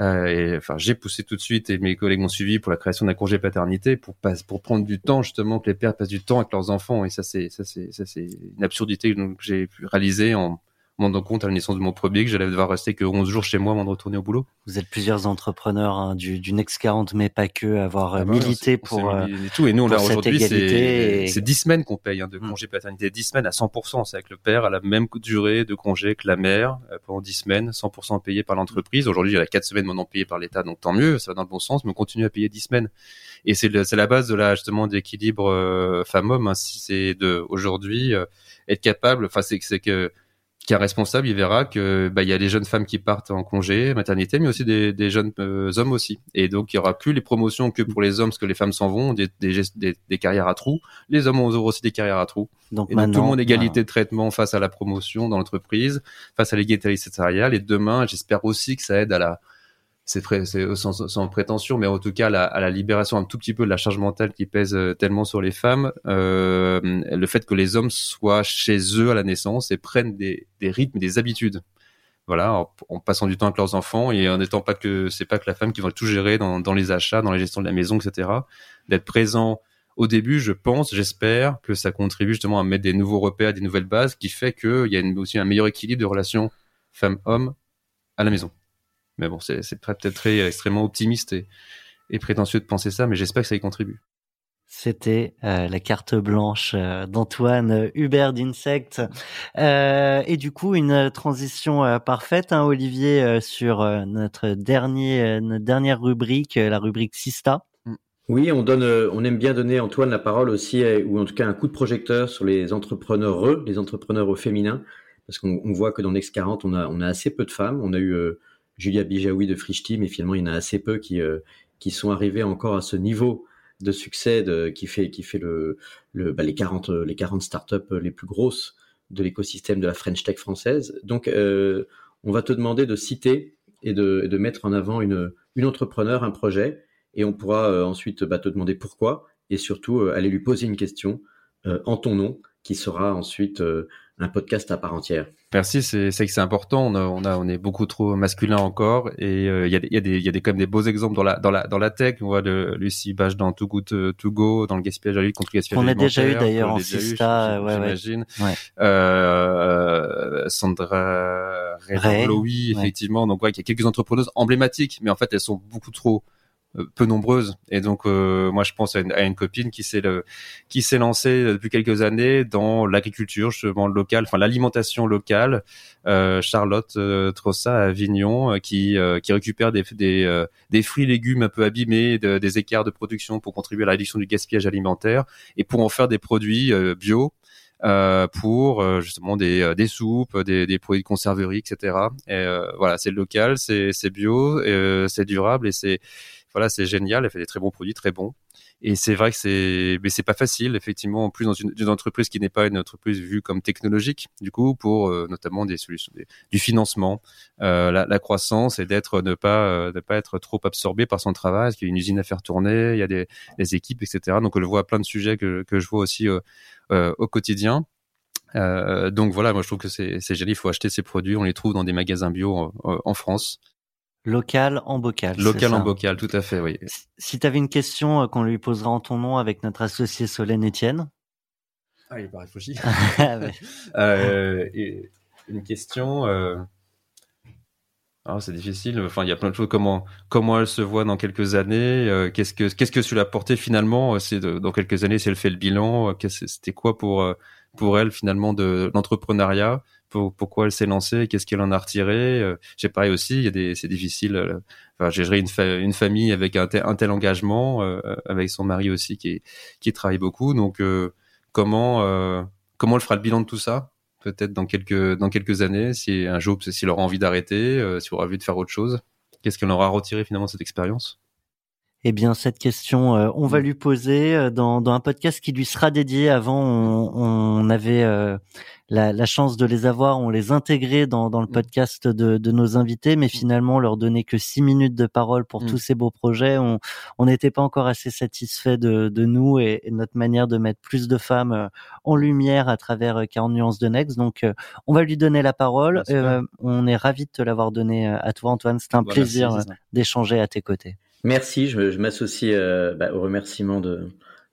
euh, et, enfin j'ai poussé tout de suite, et mes collègues m'ont suivi pour la création d'un congé paternité, pour pour prendre du temps justement que les pères passent du temps avec leurs enfants, et ça c'est une absurdité que j'ai pu réaliser en me rendant compte à la naissance de mon premier que j'allais devoir rester que 11 jours chez moi avant de retourner au boulot. Vous êtes plusieurs entrepreneurs hein, du, du Next 40, mais pas que, avoir ah bah milité pour, et tout. Et nous, a aujourd'hui, c'est 10 semaines qu'on paye hein, de hmm. congé paternité, 10 semaines à 100%. C'est avec le père à la même durée de congé que la mère euh, pendant 10 semaines, 100% payé par l'entreprise. Aujourd'hui, il y a 4 semaines maintenant payées par l'État, donc tant mieux, ça va dans le bon sens, mais on continue à payer 10 semaines. Et c'est la base de la justement d'équilibre euh, femme-homme. Hein, c'est de aujourd'hui euh, être capable. Enfin, c'est que qui est responsable, il verra que bah il y a des jeunes femmes qui partent en congé maternité, mais aussi des, des jeunes euh, hommes aussi. Et donc il y aura plus les promotions que pour les hommes, parce que les femmes s'en vont, des, des, des, carrières à trous. Les hommes ont aussi des carrières à trous. Donc, et donc tout le monde égalité de traitement face à la promotion dans l'entreprise, face à l'égalité salariale. Et demain, j'espère aussi que ça aide à la c'est sans, sans, prétention, mais en tout cas à la, libération un tout petit peu de la charge mentale qui pèse euh, tellement sur les femmes, euh, le fait que les hommes soient chez eux à la naissance et prennent des, rythmes, des habitudes. Voilà, en, passant du temps avec leurs enfants et en n'étant pas que c'est pas que la femme qui va tout gérer dans, les achats, dans la gestion de la maison, etc. D'être présent au début, je pense, j'espère que ça contribue justement à mettre des nouveaux repères, des nouvelles bases, qui fait qu'il y a aussi un meilleur équilibre de relations femme-homme à la maison. Mais bon, c'est peut-être très extrêmement optimiste et, prétentieux de penser ça, mais j'espère que ça y contribue. C'était euh, la carte blanche euh, d'Antoine Hubert d'Insect. Euh, et du coup, une transition parfaite, hein, Olivier, sur notre, dernier, notre dernière rubrique, la rubrique Sista. Mm. Oui, on donne, on aime bien donner Antoine la parole aussi, ou en tout cas un coup de projecteur sur les entrepreneurs, les entrepreneurs au féminin, parce qu'on voit que dans Next40, on a, on a assez peu de femmes. On a eu Julia Bijawi de Frisch Team, et finalement, il y en a assez peu qui, euh, qui sont arrivés encore à ce niveau de succès de, qui fait, qui fait le, le, bah, les 40, les 40 startups les plus grosses de l'écosystème de la French Tech française. Donc, euh, on va te demander de citer et de, de, mettre en avant une, une entrepreneur, un projet, et on pourra euh, ensuite bah, te demander pourquoi, et surtout aller lui poser une question en ton nom, qui sera ensuite un podcast à part entière. Merci, c'est c'est que c'est important. On a, on a on est beaucoup trop masculin encore et euh, il y a il y a des il y a des quand même des beaux exemples dans la dans la dans la tech. On voit de Lucie Bach dans Too Good To Go, dans le gaspillage à contre le gaspillage On a déjà eu d'ailleurs en Sista, ouais, j'imagine. Ouais. Euh, Sandra Ray, effectivement. Donc ouais, il y a quelques entrepreneuses emblématiques, mais en fait elles sont beaucoup trop euh, peu nombreuses et donc euh, moi je pense à une, copine qui s'est qui s'est lancée depuis quelques années dans l'agriculture justement locale enfin l'alimentation locale euh, Charlotte euh, Trossa à Avignon qui qui récupère des des, des fruits légumes un peu abîmés des écarts de production pour contribuer à la réduction du gaspillage alimentaire et pour en faire des produits bio euh, pour justement des, des soupes, des, des produits de conserverie, etc. Et voilà, c'est local, c'est c'est bio, c'est durable et c'est voilà, c'est génial. Elle fait des très bons produits, très bons. Et c'est vrai que c'est, mais c'est pas facile, effectivement, en plus dans une, entreprise qui n'est pas une entreprise vue comme technologique, du coup, pour euh, notamment des solutions, du financement, euh, la, la, croissance et d'être, ne pas, euh, ne pas être trop absorbé par son travail, parce qu'il y a une usine à faire tourner, il y a des, des équipes, etc. Donc, on le voit à plein de sujets que, que je vois aussi au quotidien. Euh, donc voilà, moi je trouve que c'est génial. Il faut acheter ces produits. On les trouve dans des magasins bio en France. Local en bocal. Local en bocal, tout à fait, oui. Si tu avais une question euh, qu'on lui posera en ton nom avec notre associé Solène Etienne. Ah, il pas réfléchi. Ah, euh, une question. Euh... Ah, c'est difficile. Enfin, il y a plein de choses. Comment comment elle se voit dans quelques années euh, Qu'est-ce que qu'est-ce que tu l'as porté finalement C'est dans quelques années, si elle fait le bilan, c'était quoi pour pour elle finalement de l'entrepreneuriat pourquoi elle s'est lancée, qu'est-ce qu'elle en a retiré. Euh, j'ai pareil aussi, il y a des, c'est difficile. Euh, enfin, j'ai géré une, famille avec un tel, un tel engagement, euh, avec son mari aussi qui, qui travaille beaucoup. Donc, comment, comment elle fera le bilan de tout ça Peut-être dans quelques, dans quelques années, si un jour, s'il aura envie d'arrêter, s'il aura envie de faire autre chose, qu'est-ce qu'elle aura retiré finalement de cette expérience? Eh bien, cette question, euh, on va mm. lui poser euh, dans, dans, un podcast qui lui sera dédié. Avant, on, on avait euh, la, la, chance de les avoir, on les intégrait dans, dans le mm. podcast de, de, nos invités, mais mm. finalement, leur donner que six minutes de parole pour tous ces beaux projets. On n'était pas encore assez satisfait de, de nous et, notre manière de mettre plus de femmes en lumière à travers 40 nuances de Next. Donc, on va lui donner la parole. on est ravi de te l'avoir donné à toi, Antoine. C'est un plaisir d'échanger à tes côtés. Merci, je, je m'associe euh, bah, au remerciement de,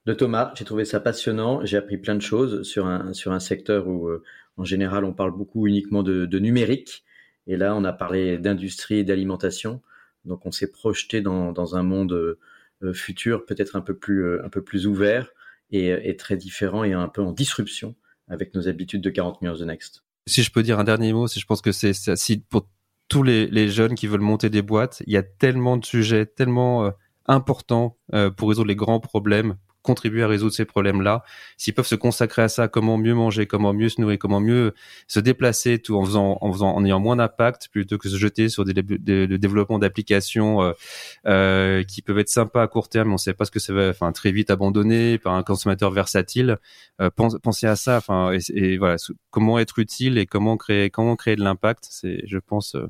de Thomas. J'ai trouvé ça passionnant. J'ai appris plein de choses sur un, sur un secteur où, euh, en général, on parle beaucoup uniquement de, de numérique. Et là, on a parlé d'industrie et d'alimentation. Donc, on s'est projeté dans, dans un monde euh, futur, peut-être un peu plus, un peu plus ouvert et, et, très différent et un peu en disruption avec nos habitudes de 40 millions de Next. Si je peux dire un dernier mot, si je pense que c'est si pour tous les, jeunes qui veulent monter des boîtes. Il y a tellement de sujets, tellement euh, importants euh, pour résoudre les grands problèmes, contribuer à résoudre ces problèmes-là. S'ils peuvent se consacrer à ça, comment mieux manger, comment mieux se nourrir, comment mieux se déplacer, tout en faisant, en faisant, en ayant moins d'impact, plutôt que se jeter sur des, des, le développement d'applications euh, euh, qui peuvent être sympas à court terme, on ne sait pas ce que ça va, enfin très vite abandonné par un consommateur versatile. Euh, pensez à ça, enfin et, voilà, comment être utile et comment créer, comment créer de l'impact. C'est, je pense, euh,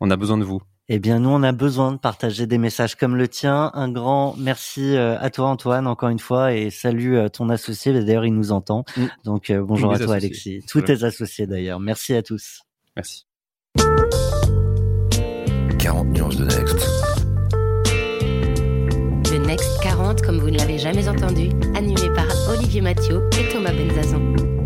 on a besoin de vous. Eh bien, nous, on a besoin de partager des messages comme le tien. Un grand merci euh, à toi, Antoine, encore une fois, et salut à ton associé. D'ailleurs, il nous entend. Mm. Donc, euh, bonjour à toi, Alexis. Tous tes associés, d'ailleurs. Merci à tous. Merci. 40 nuances de Next. Le Next 40, comme vous ne l'avez jamais entendu, animé par Olivier Mathieu et Thomas Benzazan.